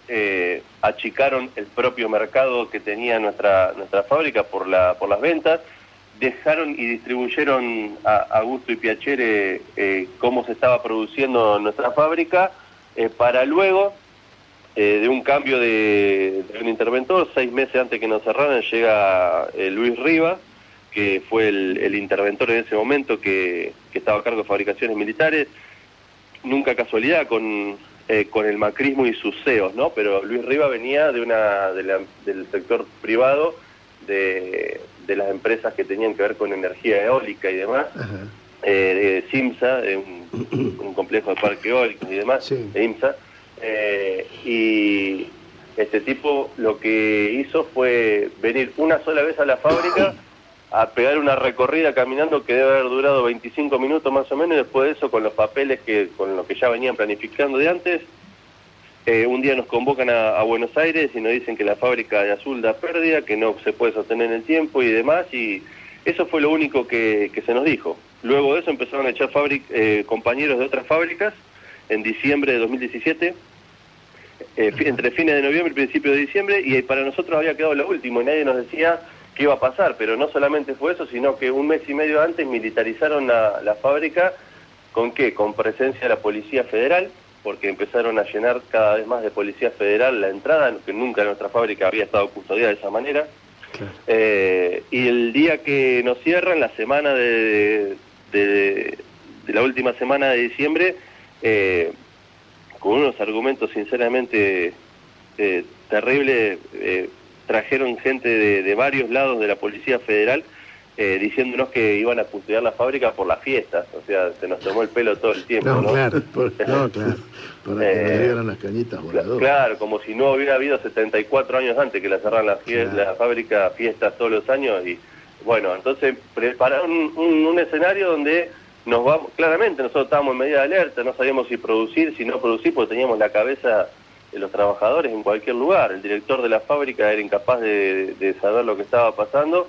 eh, achicaron el propio mercado que tenía nuestra nuestra fábrica por la por las ventas, dejaron y distribuyeron a, a gusto y piacere eh, cómo se estaba produciendo nuestra fábrica eh, para luego eh, de un cambio de, un interventor, seis meses antes que nos cerraran, llega eh, Luis Riva, que fue el, el interventor en ese momento que estaba a cargo de fabricaciones militares, nunca casualidad con, eh, con el macrismo y sus CEOs, ¿no? Pero Luis Riva venía de una, de la- del sector privado, de, de las empresas que tenían que ver con energía eólica y demás, eh, de CIMSA, de un, <clears throat> un complejo de parque eólico y demás, Sí. de IMSA, eh, y este tipo lo que hizo fue venir una sola vez a la fábrica a pegar una recorrida caminando que debe haber durado 25 minutos más o menos, y después de eso con los papeles que con lo que ya venían planificando de antes, eh, un día nos convocan a, Buenos Aires y nos dicen que la fábrica de azul da pérdida, que no se puede sostener en el tiempo y demás, y eso fue lo único que, que se nos dijo. Luego de eso empezaron a echar eh, compañeros de otras fábricas en diciembre de 2017, eh, entre fines de noviembre y principios de diciembre, y para nosotros había quedado lo último y nadie nos decía qué iba a pasar, pero no solamente fue eso, sino que un mes y medio antes militarizaron la, la fábrica ¿Con qué? Con presencia de la Policía Federal, porque empezaron a llenar cada vez más de Policía Federal la entrada, que nunca nuestra fábrica había estado custodiada de esa manera. Claro. Eh, y el día que nos cierran, la semana de, de- de la última semana de diciembre, eh, con unos argumentos sinceramente eh, terribles, eh, trajeron gente de, de varios lados de la Policía Federal eh, diciéndonos que iban a custodiar la fábrica por las fiestas, o sea, se nos tomó el pelo todo el tiempo, No, ¿no? claro. Por- <laughs> No, claro. Para que Eh, las cañitas voladoras. Claro, como si no hubiera habido 74 años antes que la cerraran la, Claro. la fábrica fiestas todos los años y bueno, entonces prepararon un, un- un escenario donde nos vamos, claramente nosotros estábamos en medida de alerta, no sabíamos si producir, si no producir, porque teníamos la cabeza de los trabajadores en cualquier lugar. El director de la fábrica era incapaz de, de saber lo que estaba pasando,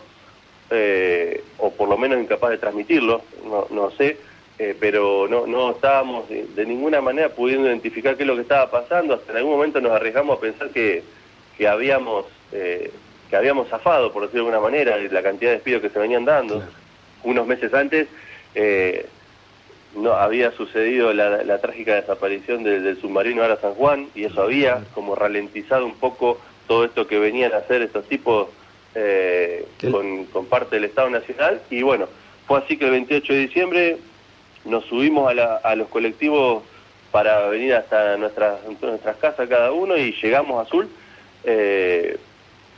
eh, o por lo menos incapaz de transmitirlo, no, no sé, eh, pero no, no estábamos de, de ninguna manera pudiendo identificar qué es lo que estaba pasando, hasta en algún momento nos arriesgamos a pensar que, que habíamos eh, que habíamos zafado, por decirlo de alguna manera, la cantidad de despidos que se venían dando. Unos meses antes eh, no había sucedido la, la trágica desaparición del- del submarino Ara San Juan y eso había como ralentizado un poco todo esto que venían a hacer estos tipos eh, con, con parte del Estado Nacional. Y bueno, fue así que el 28 de diciembre nos subimos a, la- a los colectivos para venir hasta nuestras, nuestras casas cada uno y llegamos a Azul eh,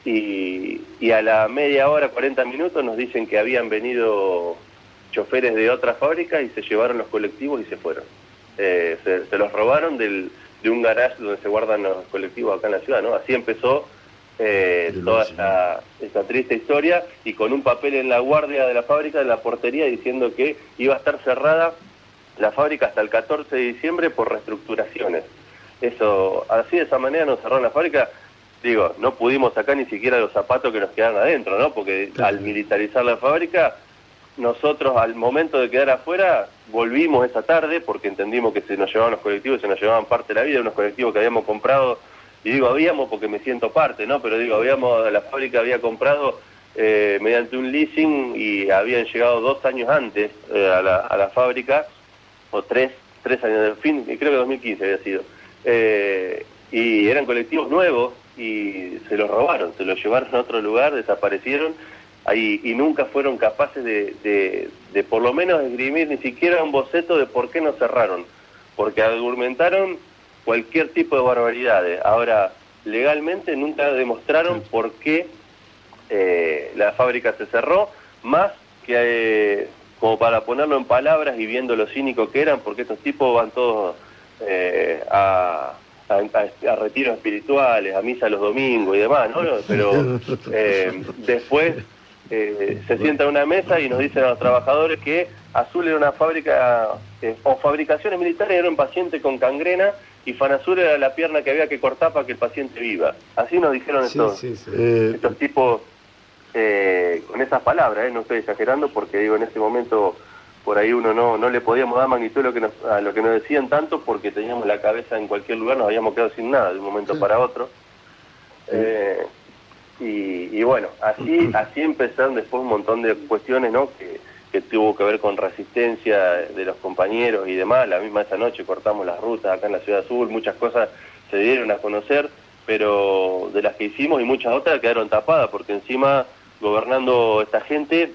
y, y a la media hora, 40 minutos nos dicen que habían venido choferes de otra fábrica y se llevaron los colectivos y se fueron. Eh, se, se los robaron del, de un garage donde se guardan los colectivos acá en la ciudad, ¿no? Así empezó eh, toda esta, esta triste historia y con un papel en la guardia de la fábrica, en la portería, diciendo que iba a estar cerrada la fábrica hasta el 14 de diciembre por reestructuraciones. Eso, así de esa manera nos cerraron la fábrica. Digo, no pudimos sacar ni siquiera los zapatos que nos quedaron adentro, ¿no? Porque Claro. al militarizar la fábrica, nosotros al momento de quedar afuera, volvimos esa tarde porque entendimos que se nos llevaban los colectivos, se nos llevaban parte de la vida, unos colectivos que habíamos comprado, y digo habíamos porque me siento parte, ¿no? Pero digo, habíamos, la fábrica había comprado eh, mediante un leasing y habían llegado dos años antes eh, a, la, a la fábrica, o tres, tres años del fin, creo que 2015 había sido. Eh, y eran colectivos nuevos y se los robaron, se los llevaron a otro lugar, desaparecieron ahí y nunca fueron capaces de, de, de por lo menos esgrimir ni siquiera un boceto de por qué nos cerraron, porque argumentaron cualquier tipo de barbaridades. Ahora, legalmente nunca demostraron por qué eh, la fábrica se cerró, más que eh, como para ponerlo en palabras y viendo lo cínicos que eran, porque estos tipos van todos eh, a, a, a- a retiros espirituales, a misa los domingos y demás, ¿no? <laughs> Pero eh, después eh, se sienta en una mesa y nos dicen a los trabajadores que Azul era una fábrica, eh, o fabricaciones militares era un paciente con gangrena y Fanazul era la pierna que había que cortar para que el paciente viva. Así nos dijeron Sí, estos, sí, sí. Eh, estos tipos eh, con esas palabras, ¿eh? no estoy exagerando porque digo en ese momento por ahí uno no, no le podíamos dar magnitud a lo, que nos, a lo que nos decían tanto porque teníamos la cabeza en cualquier lugar, nos habíamos quedado sin nada de un momento para otro. Eh, y, y bueno, así <clears throat> así empezaron después un montón de cuestiones ¿no? que, que tuvo que ver con resistencia de los compañeros y demás. La misma esa noche cortamos las rutas acá en la Ciudad Azul, muchas cosas se dieron a conocer, pero de las que hicimos y muchas otras quedaron tapadas porque encima gobernando esta gente,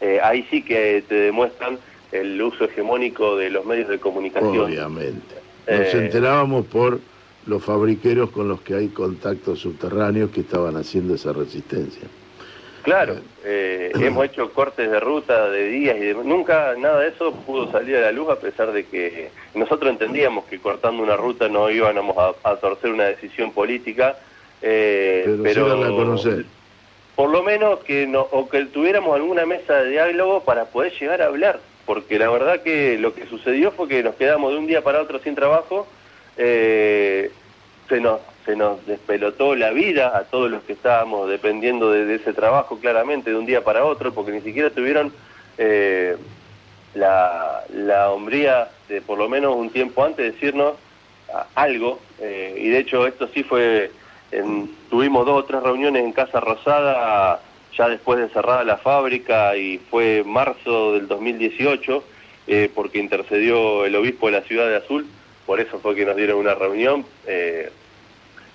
eh, ahí sí que te demuestran el uso hegemónico de los medios de comunicación. Obviamente. Nos Eh, enterábamos por los fabriqueros con los que hay contactos subterráneos que estaban haciendo esa resistencia. Claro, eh, hemos hecho cortes de ruta de días y de- nunca nada de eso pudo salir a la luz a pesar de que nosotros entendíamos que cortando una ruta no íbamos a, a torcer una decisión política, eh, Pero, pero, sí darla a conocer. por lo menos que no, o que tuviéramos alguna mesa de diálogo para poder llegar a hablar, porque la verdad que lo que sucedió fue que nos quedamos de un día para otro sin trabajo, eh, se nos se nos despelotó la vida a todos los que estábamos dependiendo de, ese trabajo claramente de un día para otro, porque ni siquiera tuvieron eh, la, la hombría de por lo menos un tiempo antes decirnos algo, eh, y de hecho esto sí fue, en- tuvimos dos o tres reuniones en Casa Rosada ya después de cerrada la fábrica y fue marzo del 2018, eh, porque intercedió el obispo de la ciudad de Azul, por eso fue que nos dieron una reunión eh,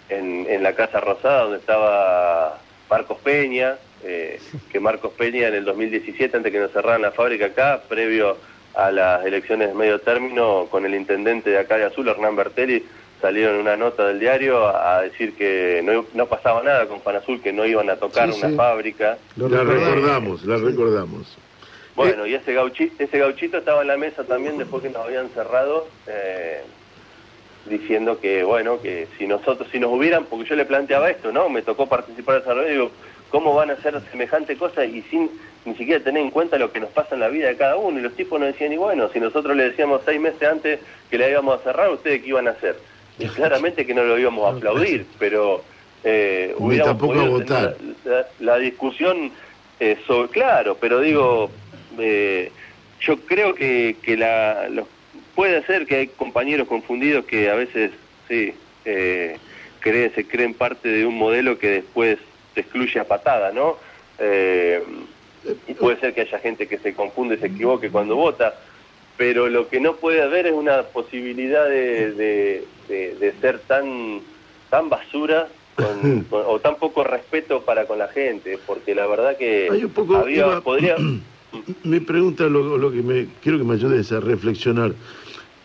en, en la Casa Rosada donde estaba Marcos Peña, eh, que Marcos Peña en el 2017, antes que nos cerraran la fábrica acá, previo a las elecciones de medio término, con el intendente de acá de Azul, Hernán Bertelli, salieron en una nota del diario a, a decir que no, no pasaba nada con Fanazul, que no iban a tocar Sí, una sí. fábrica. La recordamos. recordamos, la recordamos. Bueno, y ese gauchito, ese gauchito estaba en la mesa también después que nos habían cerrado, eh, diciendo que, bueno, que si nosotros, si nos hubieran, porque yo le planteaba esto, ¿no? Me tocó participar de esa reunión digo, ¿cómo van a hacer semejante cosa y sin ni siquiera tener en cuenta lo que nos pasa en la vida de cada uno? Y los tipos nos decían, y bueno, si nosotros le decíamos seis meses antes que la íbamos a cerrar, ¿ustedes qué iban a hacer? Y claramente que no lo íbamos a aplaudir, pero eh, hubiéramos tampoco a podido votar. tener la, la discusión eh, sobre, claro, pero digo, eh, yo creo que, que la, los- puede ser que hay compañeros confundidos que a veces, sí, eh, creen, se creen parte de un modelo que después te excluye a patada, ¿no? Eh, y puede ser que haya gente que se confunde y se equivoque cuando vota, pero lo que no puede haber es una posibilidad de, de- de- de ser tan tan basura con- <laughs> con- o tan poco respeto para con la gente, porque la verdad que Hay un poco- había, iba- podría... <clears throat> Mi pregunta, lo, lo que me quiero que me ayudes a reflexionar.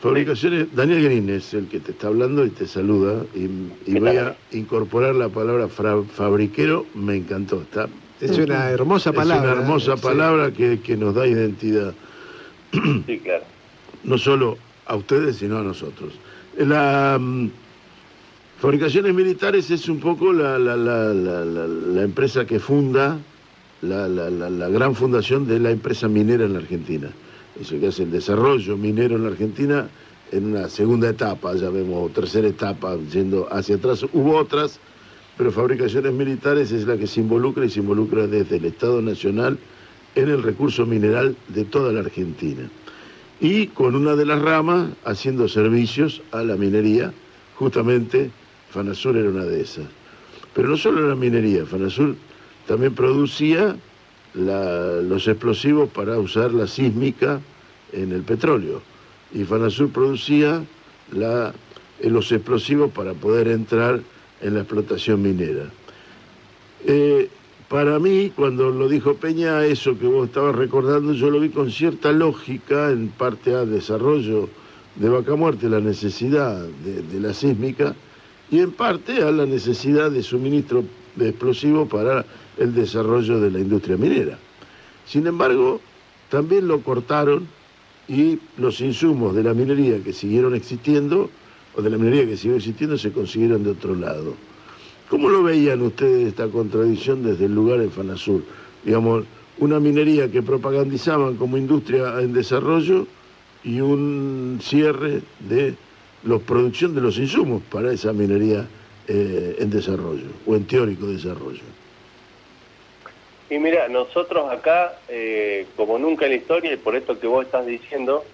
Fabricaciones, Daniel Green es el que te está hablando y te saluda y, y ¿Qué voy tal? a incorporar la palabra fra- fabriquero, me encantó. Está, Es una hermosa palabra. Es una hermosa Sí. palabra que, que nos da identidad, <clears throat> Sí, claro. no solo a ustedes, sino a nosotros. La mm, Fabricaciones Militares es un poco la, la- la- la- la- la empresa que funda la, la- la- la gran fundación de la empresa minera en la Argentina. Eso que hace el desarrollo minero en la Argentina en una segunda etapa, ya vemos, o tercera etapa, yendo hacia atrás. Hubo otras, pero Fabricaciones Militares es la que se involucra y se involucra desde el Estado Nacional en el recurso mineral de toda la Argentina. Y con una de las ramas haciendo servicios a la minería, justamente Fanasur era una de esas. Pero no solo la minería, Fanasur también producía los explosivos para usar la sísmica en el petróleo. Y Fanasur producía eh, los explosivos para poder entrar en la explotación minera. Eh, para mí, cuando lo dijo Peña, eso que vos estabas recordando, yo lo vi con cierta lógica, en parte a desarrollo de Vaca Muerte, la necesidad de la sísmica, y en parte a la necesidad de suministro de explosivos para el desarrollo de la industria minera. Sin embargo, también lo cortaron y los insumos de la minería que siguieron existiendo, o de la minería que siguió existiendo, se consiguieron de otro lado. ¿Cómo lo veían ustedes esta contradicción desde el lugar en Fanasur? digamos, una minería que propagandizaban como industria en desarrollo y un cierre de la producción de los insumos para esa minería eh, en desarrollo o en teórico desarrollo. Y mira, nosotros acá, eh, como nunca en la historia, y por esto que vos estás diciendo,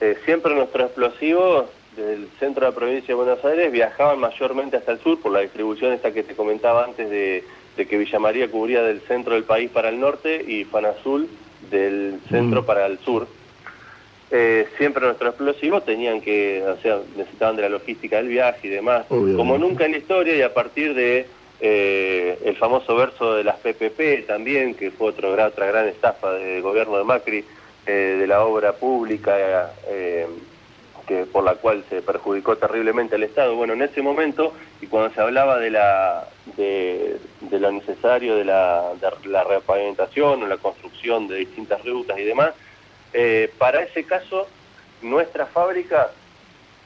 eh, siempre nuestros explosivos del centro de la provincia de Buenos Aires viajaban mayormente hasta el sur por la distribución esta que te comentaba antes de, de que Villa María cubría del centro del país para el norte y Fanazul del centro Mm. para el sur. Eh, siempre nuestros explosivos tenían que, o sea, necesitaban de la logística del viaje y demás. Obviamente. Como nunca en la historia y a partir de eh, el famoso verso de las PPP también, que fue otro, otra gran estafa del gobierno de Macri, eh, de la obra pública, eh, que por la cual se perjudicó terriblemente al Estado. Bueno, en ese momento, y cuando se hablaba de la de, de lo necesario de la, de la repavimentación o la construcción de distintas rutas y demás, eh, para ese caso, nuestra fábrica,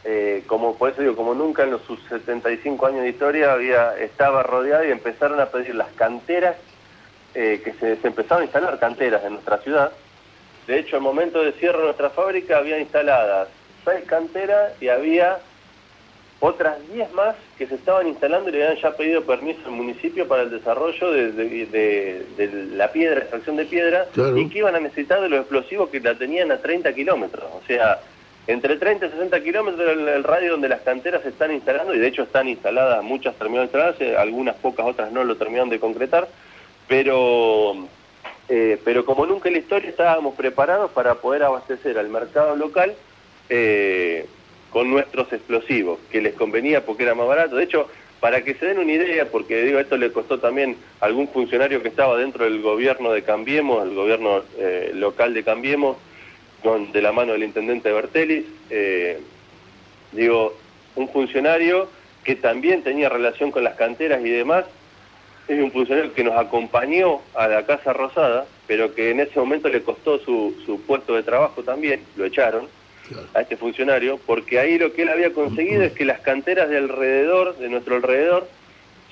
eh, como por eso digo, como nunca en los sus 75 años de historia había estaba rodeada y empezaron a pedir las canteras, eh, que se, se empezaron a instalar canteras en nuestra ciudad. De hecho, al momento de cierre de nuestra fábrica había instaladas seis canteras y había otras 10 más que se estaban instalando y le habían ya pedido permiso al municipio para el desarrollo de, de- de- de la piedra, extracción de piedra, Claro. y que iban a necesitar de los explosivos que la tenían a 30 kilómetros. O sea, entre 30 y 60 kilómetros el, el radio donde las canteras se están instalando, y de hecho están instaladas, muchas terminaron de instalarse, algunas pocas otras no lo terminaron de concretar, pero, eh, pero como nunca en la historia estábamos preparados para poder abastecer al mercado local eh, con nuestros explosivos, que les convenía porque era más barato. De hecho, para que se den una idea, porque digo, esto le costó también a algún funcionario que estaba dentro del gobierno de Cambiemos, el gobierno eh, local de Cambiemos, con, de la mano del intendente Bertelis, eh, digo, un funcionario que también tenía relación con las canteras y demás, es un funcionario que nos acompañó a la Casa Rosada, pero que en ese momento le costó su, su puesto de trabajo también, lo echaron a este funcionario, porque ahí lo que él había conseguido es que las canteras de alrededor, de nuestro alrededor,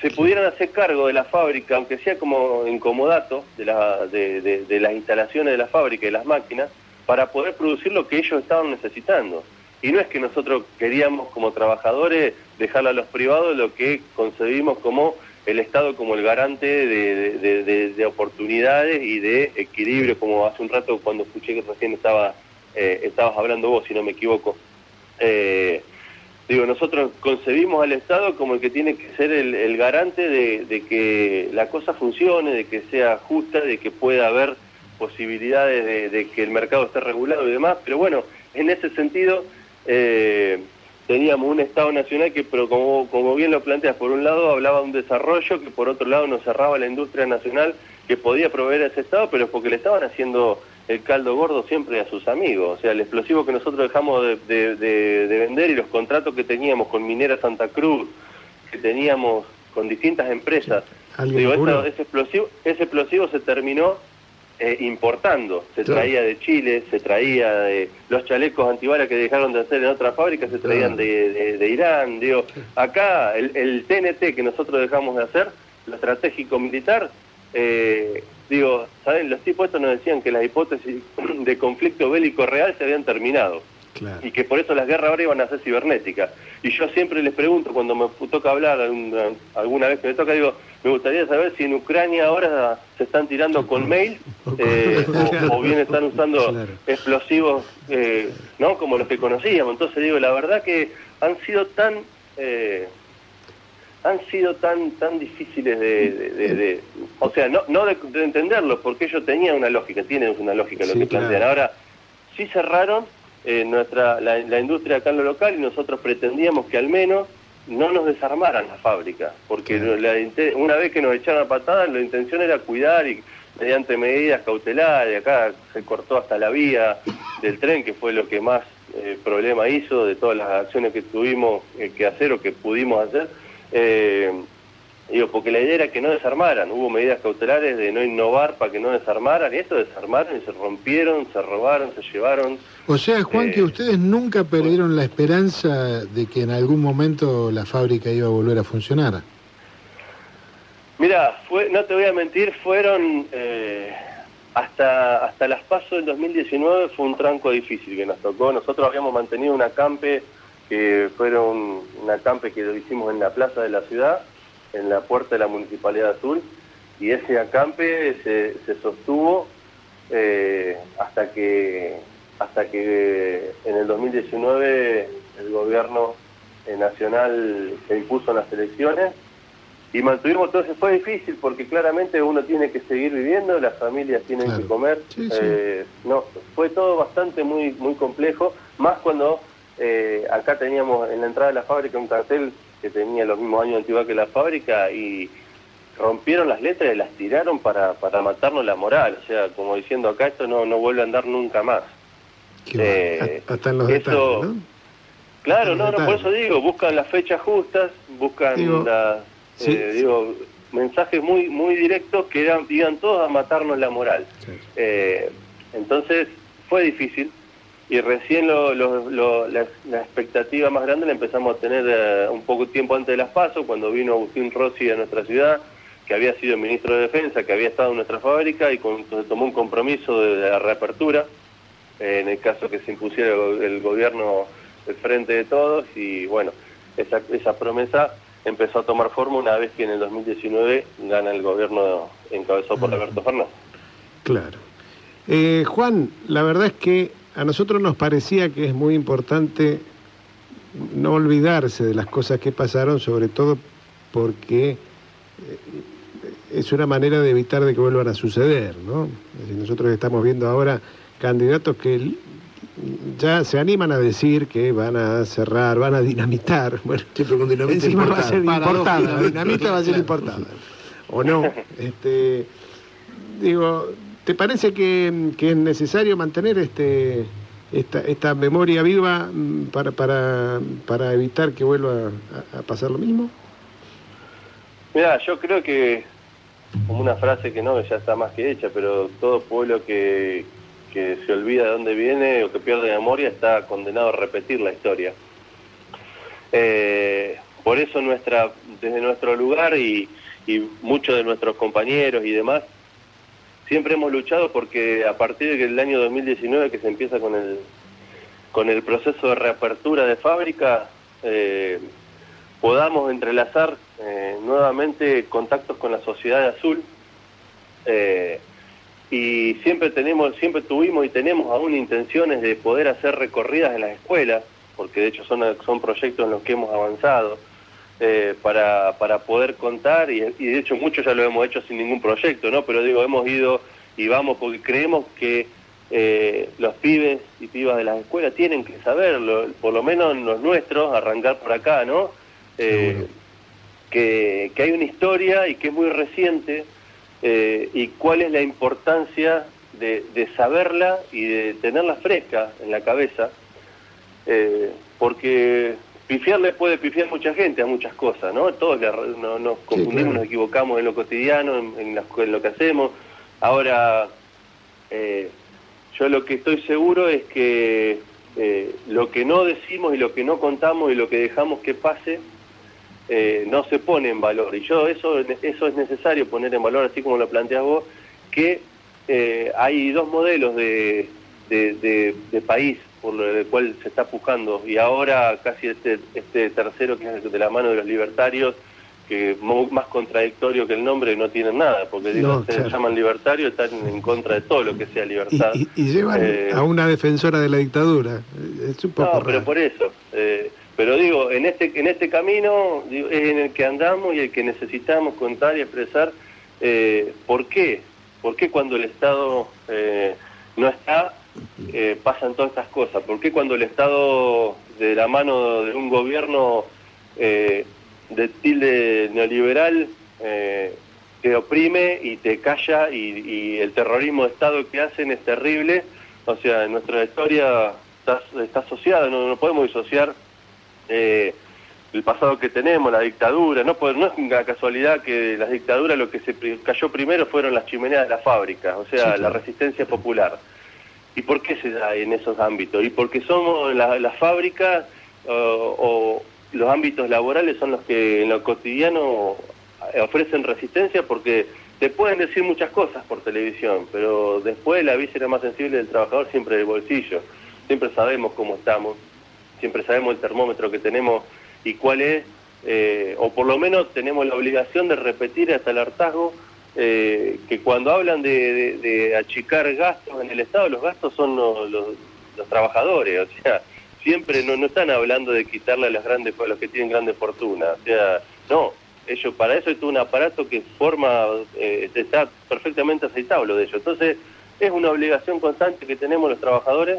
se pudieran hacer cargo de la fábrica, aunque sea como incomodato, de, la, de, de- de las instalaciones de la fábrica y de las máquinas, para poder producir lo que ellos estaban necesitando. Y no es que nosotros queríamos como trabajadores dejarle a los privados lo que concebimos como el Estado como el garante de, de- de- de- de oportunidades y de equilibrio, como hace un rato cuando escuché que recién estaba, eh, estabas hablando vos, si no me equivoco. Eh, digo, nosotros concebimos al Estado como el que tiene que ser el, el garante de que la cosa funcione, de que sea justa, de que pueda haber posibilidades de, de que el mercado esté regulado y demás, pero bueno, en ese sentido eh, teníamos un Estado nacional que, pero como, como bien lo planteas, por un lado hablaba de un desarrollo, que por otro lado nos cerraba la industria nacional que podía proveer a ese Estado, pero porque le estaban haciendo el caldo gordo siempre a sus amigos. O sea, el explosivo que nosotros dejamos de, de- de- de vender y los contratos que teníamos con Minera Santa Cruz, que teníamos con distintas empresas, ¿Alguien digo, ese, ese explosivo, ese explosivo se terminó eh, importando. Se Claro. traía de Chile, se traía de los chalecos antibalas que dejaron de hacer en otras fábricas, se traían Claro. de, de- de Irán. Digo, acá el, el TNT que nosotros dejamos de hacer, lo estratégico militar, eh, digo, ¿saben? Los tipos estos nos decían que las hipótesis <clears throat> de conflicto bélico real se habían terminado Claro. y que por eso las guerras ahora iban a ser cibernéticas. Y yo siempre les pregunto, cuando me toca hablar alguna, alguna vez que me toca, digo, me gustaría saber si en Ucrania ahora se están tirando con mail <laughs> eh, o, o bien están usando Claro. explosivos, eh, ¿no? Como los que conocíamos. Entonces digo, la verdad que han sido tan... eh, han sido tan tan difíciles de, de- de- de- o sea no no de, de entenderlos porque ellos tenían una lógica tienen una lógica lo que claro. plantean ahora sí cerraron eh, nuestra la, la industria acá en lo local y nosotros pretendíamos que al menos no nos desarmaran la fábrica porque la una vez que nos echaron a patadas la intención era cuidar y mediante medidas cautelares acá se cortó hasta la vía del tren que fue lo que más eh, problema hizo de todas las acciones que tuvimos eh, que hacer o que pudimos hacer digo, porque la idea era que no desarmaran, hubo medidas cautelares de no innovar para que no desarmaran, y esto desarmaron y se rompieron, se robaron, se llevaron. O sea, Juan, Eh, que ustedes nunca perdieron la esperanza de que en algún momento la fábrica iba a volver a funcionar. Mira, fue, no te voy a mentir, fueron eh, hasta hasta las pasos del 2019 fue un tranco difícil que nos tocó. Nosotros habíamos mantenido un acampe que fueron un acampe que lo hicimos en la plaza de la ciudad, en la puerta de la Municipalidad Azul, y ese acampe se, se sostuvo eh, hasta que hasta que en el 2019 el gobierno eh, nacional se impuso en las elecciones y mantuvimos todo eso. Fue difícil porque claramente uno tiene que seguir viviendo, las familias tienen Claro. que comer. Sí, sí. Eh, no, fue todo bastante muy muy complejo, más cuando eh, acá teníamos en la entrada de la fábrica un cartel que tenía los mismos años de antigüedad que la fábrica y rompieron las letras y las tiraron para, para matarnos la moral, o sea, como diciendo acá esto no, no vuelve a andar nunca más. Eh. Hasta en los eso- detalles, ¿no? Claro, no, no, por eso digo, buscan las fechas justas, buscan Digo, las, sí, eh, sí. digo, mensajes muy muy directos que eran, iban todos a matarnos la moral. Sí. Eh, entonces fue difícil y recién lo- lo- lo- la, la expectativa más grande la empezamos a tener eh, un poco tiempo antes de las pasos, cuando vino Agustín Rossi a nuestra ciudad, que había sido ministro de Defensa, que había estado en nuestra fábrica y con- se tomó un compromiso de, de la reapertura, eh, en el caso que se impusiera el gobierno del frente de todos y bueno, esa, esa promesa empezó a tomar forma una vez que en el 2019 gana el gobierno encabezado por Alberto Fernández. Claro. Eh, Juan, la verdad es que a nosotros nos parecía que es muy importante no olvidarse de las cosas que pasaron, sobre todo porque eh, es una manera de evitar de que vuelvan a suceder, ¿no? Nosotros estamos viendo ahora candidatos que ya se animan a decir que van a cerrar, van a dinamitar. <laughs> Bueno, con dinamita encima va a ser importada. la dinamita va a ser importada. ¿O no? <laughs> Este, digo, ¿te parece que, es necesario mantener este esta, esta memoria viva mm, para, para, para evitar que vuelva a, pasar lo mismo? Mira, yo creo que, como una frase que no, ya está más que hecha, pero todo pueblo que, que se olvida de dónde viene o que pierde memoria está condenado a repetir la historia. Eh, por eso nuestra, desde nuestro lugar y, y muchos de nuestros compañeros y demás, siempre hemos luchado porque a partir del año 2019 que se empieza con el, con el proceso de reapertura de fábrica, eh, podamos entrelazar eh, nuevamente contactos con la sociedad de azul. Eh, y siempre tenemos siempre tuvimos y tenemos aún intenciones de poder hacer recorridas en las escuelas porque de hecho son son proyectos en los que hemos avanzado eh, para, para poder contar y, y de hecho muchos ya lo hemos hecho sin ningún proyecto no pero digo hemos ido y vamos porque creemos que eh, los pibes y pibas de las escuelas tienen que saberlo, por lo menos los nuestros, arrancar por acá, ¿no? Eh, que, que hay una historia y que es muy reciente eh, y cuál es la importancia de, de saberla y de tenerla fresca en la cabeza, eh, porque pifiarle puede pifiar mucha gente a muchas cosas, ¿no? Todos le no- nos confundimos, claro. nos equivocamos en lo cotidiano, en, en las- en lo que hacemos. Ahora, eh, yo lo que estoy seguro es que eh, lo que no decimos y lo que no contamos y lo que dejamos que pase eh, no se pone en valor. Y yo eso, eso es necesario poner en valor, así como lo planteas vos, que hay dos modelos de, de, de- de país por lo del cual se está buscando y ahora casi este, este tercero que es de la mano de los libertarios que más contradictorio que el nombre no tienen nada, porque digo, No, se claro. llaman libertarios, están en contra de todo lo que sea libertad. y- y llevan Eh, a una defensora de la dictadura. Es un poco no, pero raro. por eso. eh, pero digo, en este en este camino digo, es en el que andamos y el que necesitamos contar y expresar eh, por qué. ¿Por qué cuando el Estado eh, no está eh, pasan todas estas cosas? ¿Por qué cuando el Estado de la mano de un gobierno eh, de tilde neoliberal eh, te oprime y te calla y, y el terrorismo de Estado que hacen es terrible? O sea, en nuestra historia está, está asociada, no, no podemos disociar eh, el pasado que tenemos, la dictadura, no, puede- no es una casualidad que las dictaduras lo que se cayó primero fueron las chimeneas de las fábricas, o sea, Sí, claro. la resistencia popular. ¿Y por qué se da en esos ámbitos? Y porque somos la- las fábricas o, o los ámbitos laborales son los que en lo cotidiano eh, ofrecen resistencia porque te pueden decir muchas cosas por televisión, pero después la víscera más sensible del trabajador siempre del bolsillo. Siempre sabemos cómo estamos, siempre sabemos el termómetro que tenemos y cuál es, eh, o por lo menos tenemos la obligación de repetir hasta el hartazgo eh, que cuando hablan de, de- achicar gastos en el Estado, los gastos son los, los- los trabajadores, o sea, siempre no, no están hablando de quitarle a las grandes, a los que tienen grandes fortunas, o sea, no, ellos para eso todo un aparato que forma, eh, está perfectamente aceitado lo de ellos. Entonces, es una obligación constante que tenemos los trabajadores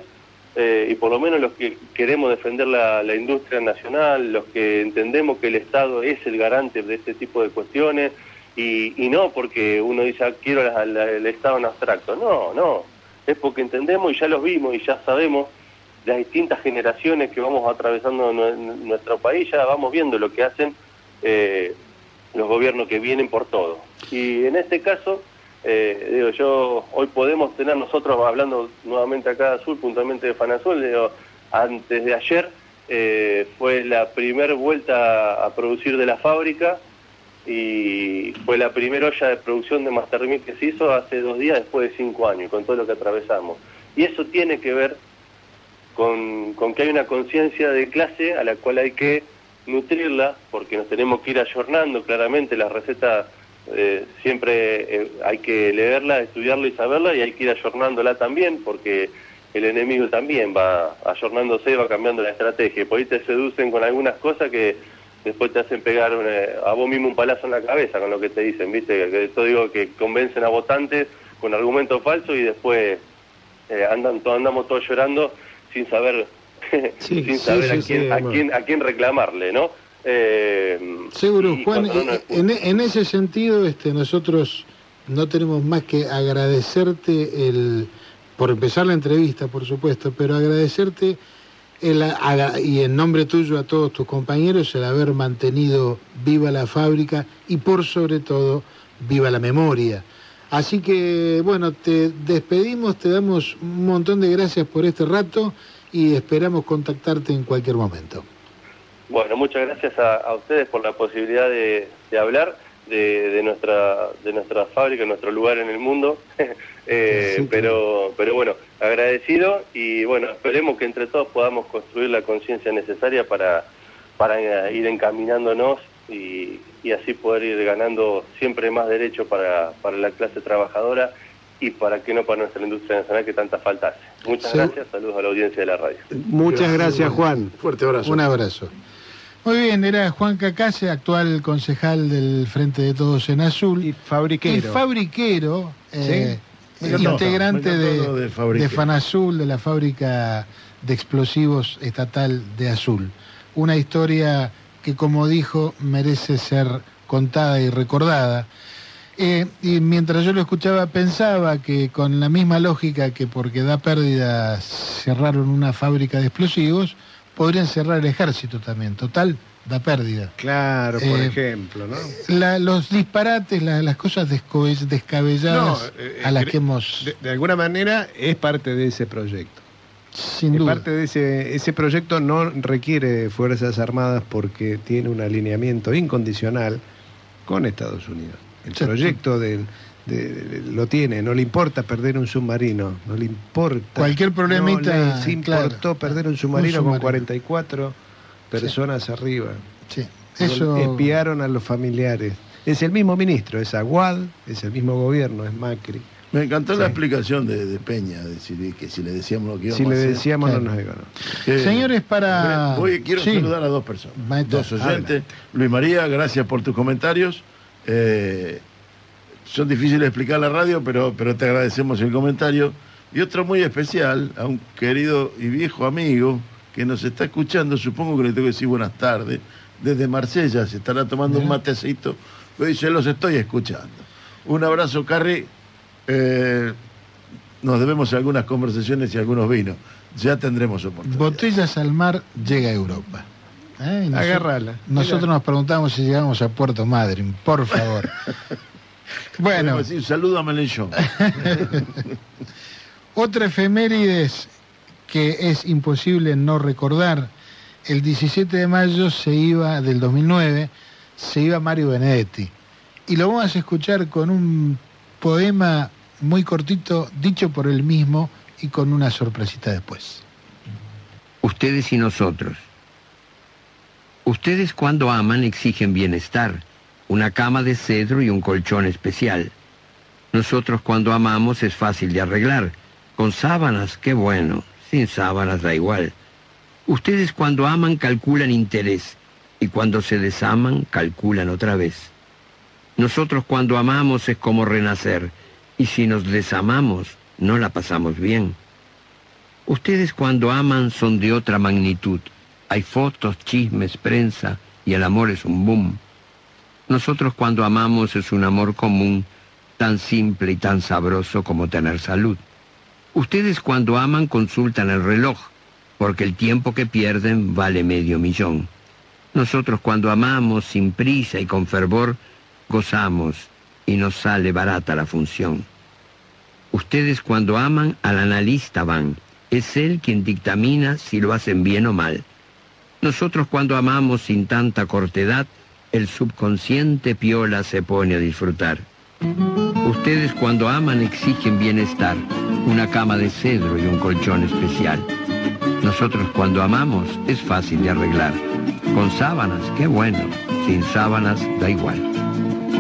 eh, y por lo menos los que queremos defender la, la industria nacional, los que entendemos que el Estado es el garante de este tipo de cuestiones y, y no porque uno dice "Ah, quiero el Estado en abstracto, no, no, es porque entendemos y ya los vimos y ya sabemos las distintas generaciones que vamos atravesando nuestro país, ya vamos viendo lo que hacen eh, los gobiernos que vienen por todo. Y en este caso, eh, digo, yo hoy podemos tener nosotros, hablando nuevamente acá de Azul, puntualmente de Fanazul, digo, antes de ayer eh, fue la primera vuelta a producir de la fábrica y fue la primera olla de producción de Mastermill que se hizo hace dos días después de cinco años, con todo lo que atravesamos. Y eso tiene que ver con, con que hay una conciencia de clase a la cual hay que nutrirla, porque nos tenemos que ir ayornando claramente, la receta eh, siempre eh, hay que leerla, estudiarla y saberla, y hay que ir ayornándola también, porque el enemigo también va ayornándose y va cambiando la estrategia. Por ahí te seducen con algunas cosas que después te hacen pegar una- a vos mismo un palazo en la cabeza con lo que te dicen, ¿viste? Que Esto digo que convencen a votantes con argumentos falsos y después eh, andan to- andamos todos llorando sin saber <laughs> Sí, sin saber sí, a, sí, quién, a, quién, a quién reclamarle, ¿no? Eh, Seguro, Juan, eh, en, en ese sentido este, nosotros no tenemos más que agradecerte el, por empezar la entrevista, por supuesto, pero agradecerte el, y en nombre tuyo a todos tus compañeros el haber mantenido viva la fábrica y por sobre todo viva la memoria. Así que bueno, te despedimos, te damos un montón de gracias por este rato y esperamos contactarte en cualquier momento. Bueno, muchas gracias a, a ustedes por la posibilidad de, de hablar de, de nuestra de nuestra fábrica, nuestro lugar en el mundo. <laughs> Eh, Sí, pero pero bueno, agradecido y bueno, esperemos que entre todos podamos construir la conciencia necesaria para para eh, ir encaminándonos y, y así poder ir ganando siempre más derechos para, para la clase trabajadora y para que no para nuestra industria nacional que tanta falta hace. Muchas Sí. gracias, saludos a la audiencia de la radio. Muchas gracias, Juan. Fuerte abrazo. Un abrazo. Muy bien, era Juan Cacase, actual concejal del Frente de Todos en Azul. Y Y fabriquero. fabriquero, eh, integrante de, de. Fanazul, de la fábrica de explosivos estatal de Azul. Una historia que, como dijo, merece ser contada y recordada. Eh, y mientras yo lo escuchaba pensaba que con la misma lógica que porque da pérdida cerraron una fábrica de explosivos, podrían cerrar el ejército también. Total, da pérdida. Claro, por Eh, ejemplo, ¿no? La- los disparates, la- las cosas descabelladas No, eh, a las cre- que hemos, De, de alguna manera es parte de ese proyecto. sin Es duda, parte de ese, ese proyecto no requiere Fuerzas Armadas porque tiene un alineamiento incondicional con Estados Unidos. El proyecto del- de- de- lo tiene, no le importa perder un submarino, no le importa. Cualquier problemita, No les importó claro, perder un un submarino, submarino. con 44 personas arriba. sí, eso, Espiaron a los familiares. Es el mismo ministro, es Aguad, es el mismo gobierno, es Macri. Me encantó Sí. la explicación de, de Peña, de decir que si le decíamos lo que íbamos Si le a hacer. decíamos Claro. no nos que- Señores, para- Hoy quiero Sí. saludar a dos personas, Maestro, dos oyentes. adelante. Luis María, gracias por tus comentarios. Eh, son difíciles de explicar la radio, pero, pero te agradecemos el comentario. Y otro muy especial, a un querido y viejo amigo que nos está escuchando, supongo que le tengo que decir buenas tardes, desde Marsella, se estará tomando un matecito, pero dice, los estoy escuchando. Un abrazo, Carri. Eh, nos debemos algunas conversaciones y algunos vinos. Ya tendremos oportunidad. Botellas al mar llega a Europa. ¿Eh? Agárrala. Nosotros Mira. nos preguntamos si llegamos a Puerto Madryn, por favor. <laughs> bueno, decir, saludo a Melenchón. <laughs> otra efemérides que es imposible no recordar. El 17 de mayo se iba, del 2009, se iba Mario Benedetti. y lo vamos a escuchar con un poema muy cortito, dicho por él mismo y con una sorpresita después. Ustedes y nosotros. Ustedes cuando aman exigen bienestar, una cama de cedro y un colchón especial. Nosotros cuando amamos es fácil de arreglar. Con sábanas, qué bueno. Sin sábanas da igual. Ustedes cuando aman calculan interés y cuando se desaman calculan otra vez. Nosotros cuando amamos es como renacer y si nos desamamos no la pasamos bien. Ustedes cuando aman son de otra magnitud. Hay fotos, chismes, prensa y el amor es un boom. Nosotros cuando amamos es un amor común, tan simple y tan sabroso como tener salud. Ustedes cuando aman consultan el reloj, porque el tiempo que pierden vale medio millón. Nosotros cuando amamos sin prisa y con fervor, gozamos y nos sale barata la función. Ustedes cuando aman al analista van, es él quien dictamina si lo hacen bien o mal. Nosotros cuando amamos sin tanta cortedad, el subconsciente piola se pone a disfrutar. Ustedes cuando aman exigen bienestar, una cama de cedro y un colchón especial. Nosotros cuando amamos es fácil de arreglar. Con sábanas, qué bueno. Sin sábanas, da igual.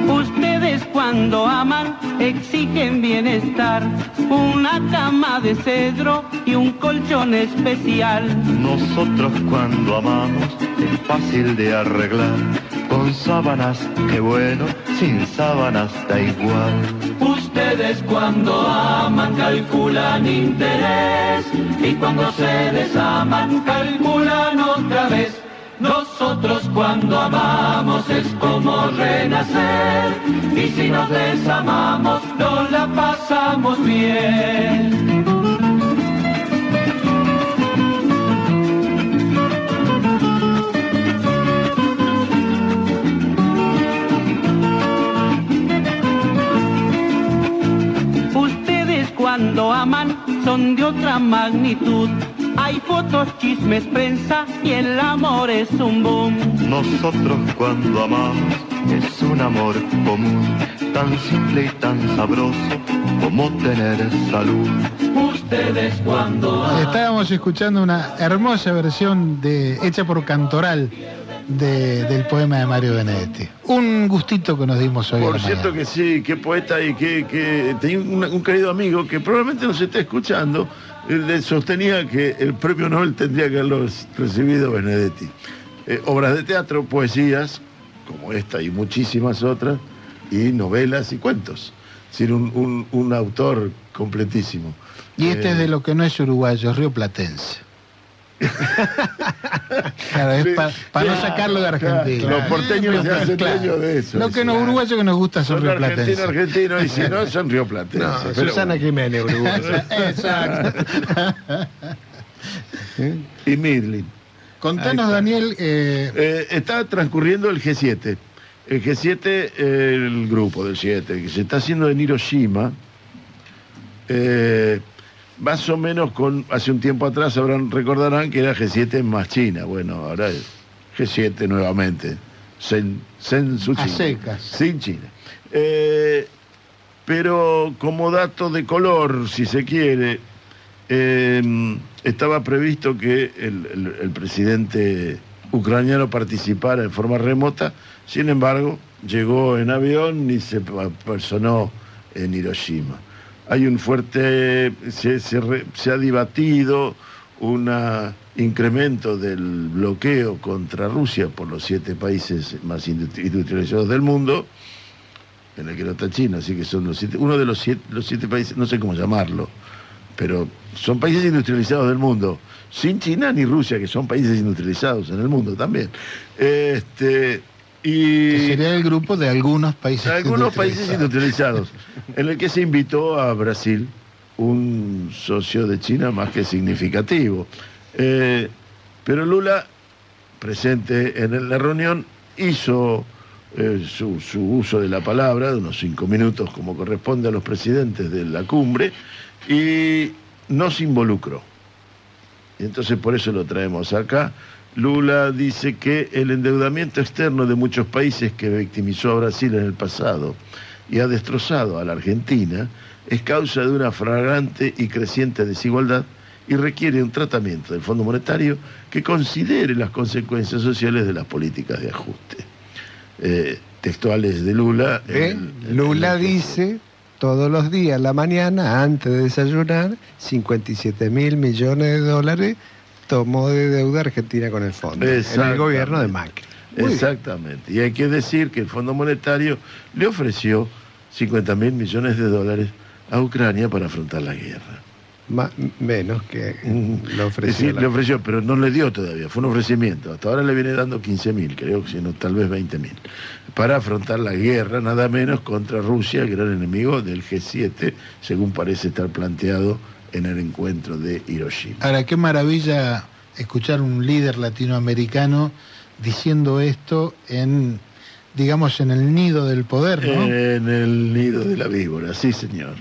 Ustedes cuando aman exigen bienestar, una cama de cedro y un colchón especial. Nosotros cuando amamos es fácil de arreglar, con sábanas, qué bueno, sin sábanas da igual. Ustedes cuando aman calculan interés y cuando se desaman calculan otra vez. Nosotros cuando amamos es como renacer y si nos desamamos no la pasamos bien. Ustedes cuando aman son de otra magnitud. Hay fotos, chismes, prensa y el amor es un boom. Nosotros cuando amamos es un amor común, tan simple y tan sabroso como tener salud. Ustedes cuando aman Estábamos escuchando una hermosa versión de, hecha por Cantoral de- del poema de Mario Benedetti. Un gustito que nos dimos hoy. Por cierto mañana. que sí, qué poeta y que, que tenía un, un querido amigo que probablemente nos esté escuchando, eh, le sostenía que el premio Nobel tendría que haberlo recibido Benedetti. Eh, obras de teatro, poesías, como esta y muchísimas otras, y novelas y cuentos. Es decir, un, un- un autor completísimo. Y este Eh, es de lo que no es uruguayo, es río platense. Claro, es para no sacarlo de Argentina. Los porteños se hacen de eso. Lo que nos uruguayos que nos gusta son, Son río argentinos, platense. argentinos, y si no, son río platense. No, Pero Susana bueno. Jiménez, Uruguay. Exacto. <laughs> Y Midlin. Contanos, Daniel, eh, Eh, está transcurriendo el G7. El G7, el grupo del 7, que se está haciendo en Hiroshima, eh, más o menos con, hace un tiempo atrás sabrán, recordarán que era G7 más China. Bueno, ahora es G7 nuevamente, sen, sen su A China, secas. sin China. Eh, pero como dato de color, si se quiere, eh, estaba previsto que el, el- el presidente ucraniano participara en forma remota, sin embargo, llegó en avión y se personó en Hiroshima. Hay un fuerte, se, ha debatido un incremento del bloqueo contra Rusia por los siete países más industri- industrializados del mundo, en el que no está China, así que son los siete, uno de los siete, los siete países, no sé cómo llamarlo, pero son países industrializados del mundo, sin China ni Rusia, que son países industrializados en el mundo también. Este, y que sería el grupo de algunos países algunos países industrializados. en el que se invitó a Brasil, un socio de China más que significativo. Eh, pero Lula, presente en la reunión, hizo eh, su, su uso de la palabra, de unos cinco minutos como corresponde a los presidentes de la cumbre, y no se involucró. Y entonces por eso lo traemos acá. Lula dice que el endeudamiento externo de muchos países que victimizó a Brasil en el pasado y ha destrozado a la Argentina es causa de una flagrante y creciente desigualdad y requiere un tratamiento del Fondo Monetario que considere las consecuencias sociales de las políticas de ajuste. Eh, textuales de Lula. Lula el- dice todos los días, la mañana, antes de desayunar, 57 mil millones de dólares tomó de deuda Argentina con el fondo. En el gobierno de Macri. Muy bien. Exactamente. Y hay que decir que el Fondo Monetario le ofreció 50 mil millones de dólares a Ucrania para afrontar la guerra. Ma- menos que Mm. lo ofreció. la- le ofreció, pero no le dio todavía, fue un ofrecimiento. Hasta ahora le viene dando 15 mil, creo que sino tal vez 20 mil, para afrontar la guerra, nada menos contra Rusia, el gran enemigo del G7, según parece estar planteado en el encuentro de Hiroshima. Ahora, qué maravilla escuchar un líder latinoamericano diciendo esto en, digamos, en el nido del poder, ¿no? En el nido de la víbora, sí señor.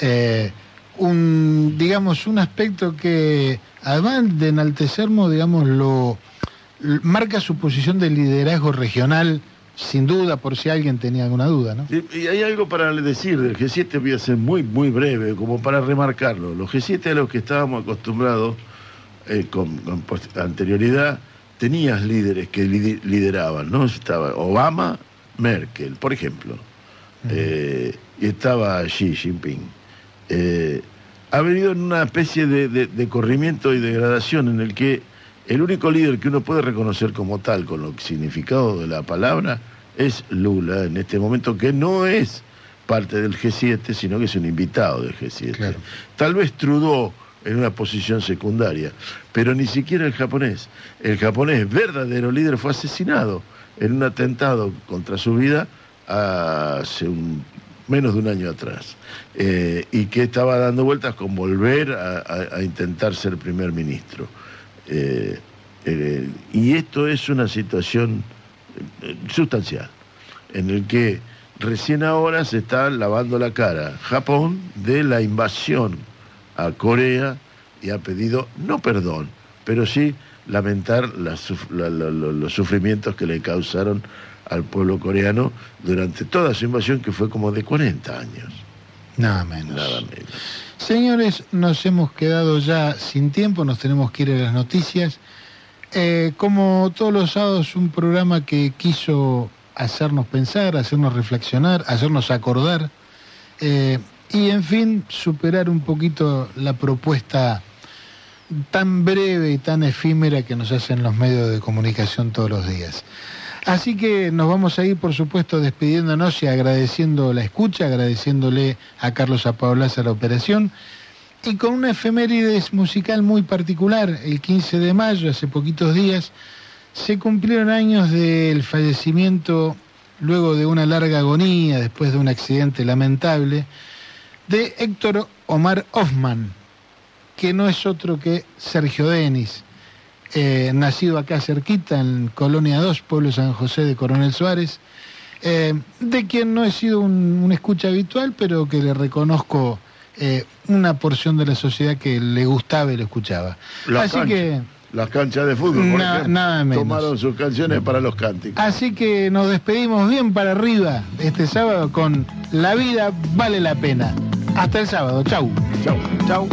Eh, un, digamos, un aspecto que, además de enaltecernos, digamos, lo marca su posición de liderazgo regional, sin duda, por si alguien tenía alguna duda, ¿no? Y, hay algo para decir del G7, voy a ser muy, muy breve, como para remarcarlo. Los G7 a los que estábamos acostumbrados eh, con, anterioridad, tenías líderes que lideraban, ¿no? Estaba Obama, Merkel, por ejemplo, eh, y estaba Xi Jinping. Eh, ha venido en una especie de, de- de corrimiento y degradación en el que el único líder que uno puede reconocer como tal, con lo significado de la palabra, es Lula en este momento, que no es parte del G7, sino que es un invitado del G7. Claro. Tal vez Trudeau en una posición secundaria, pero ni siquiera el japonés. El japonés, verdadero líder, fue asesinado en un atentado contra su vida hace un- menos de un año atrás, eh, y que estaba dando vueltas con volver a, a- a intentar ser primer ministro. Eh, eh, y esto es una situación eh, sustancial, en el que recién ahora se está lavando la cara Japón de la invasión a Corea y ha pedido no perdón, pero sí lamentar las suf- la- la- lo- los sufrimientos que le causaron al pueblo coreano durante toda su invasión, que fue como de 40 años, Nada menos. nada menos. Señores, nos hemos quedado ya sin tiempo, nos tenemos que ir a las noticias. Eh, como todos los sábados, un programa que quiso hacernos pensar, hacernos reflexionar, hacernos acordar eh, y, en fin, superar un poquito la propuesta tan breve y tan efímera que nos hacen los medios de comunicación todos los días. Así que nos vamos a ir, por supuesto, despidiéndonos y agradeciendo la escucha, agradeciéndole a Carlos Apaolaza la operación y con una efemérides musical muy particular. El 15 de mayo, hace poquitos días, se cumplieron años del fallecimiento, luego de una larga agonía, después de un accidente lamentable, de Héctor Omar Hoffman, que no es otro que Sergio Denis, eh, nacido acá cerquita, en Colonia 2, Pueblo San José de Coronel Suárez, eh, de quien no he sido un, un escucha habitual, pero que le reconozco eh, una porción de la sociedad que le gustaba y lo escuchaba. Las Así canchas, que, las canchas de fútbol, por Na- ejemplo, nada menos. tomaron sus canciones para los cánticos. así que nos despedimos bien para arriba este sábado con La vida vale la pena. Hasta el sábado, chau. Chau. Chau.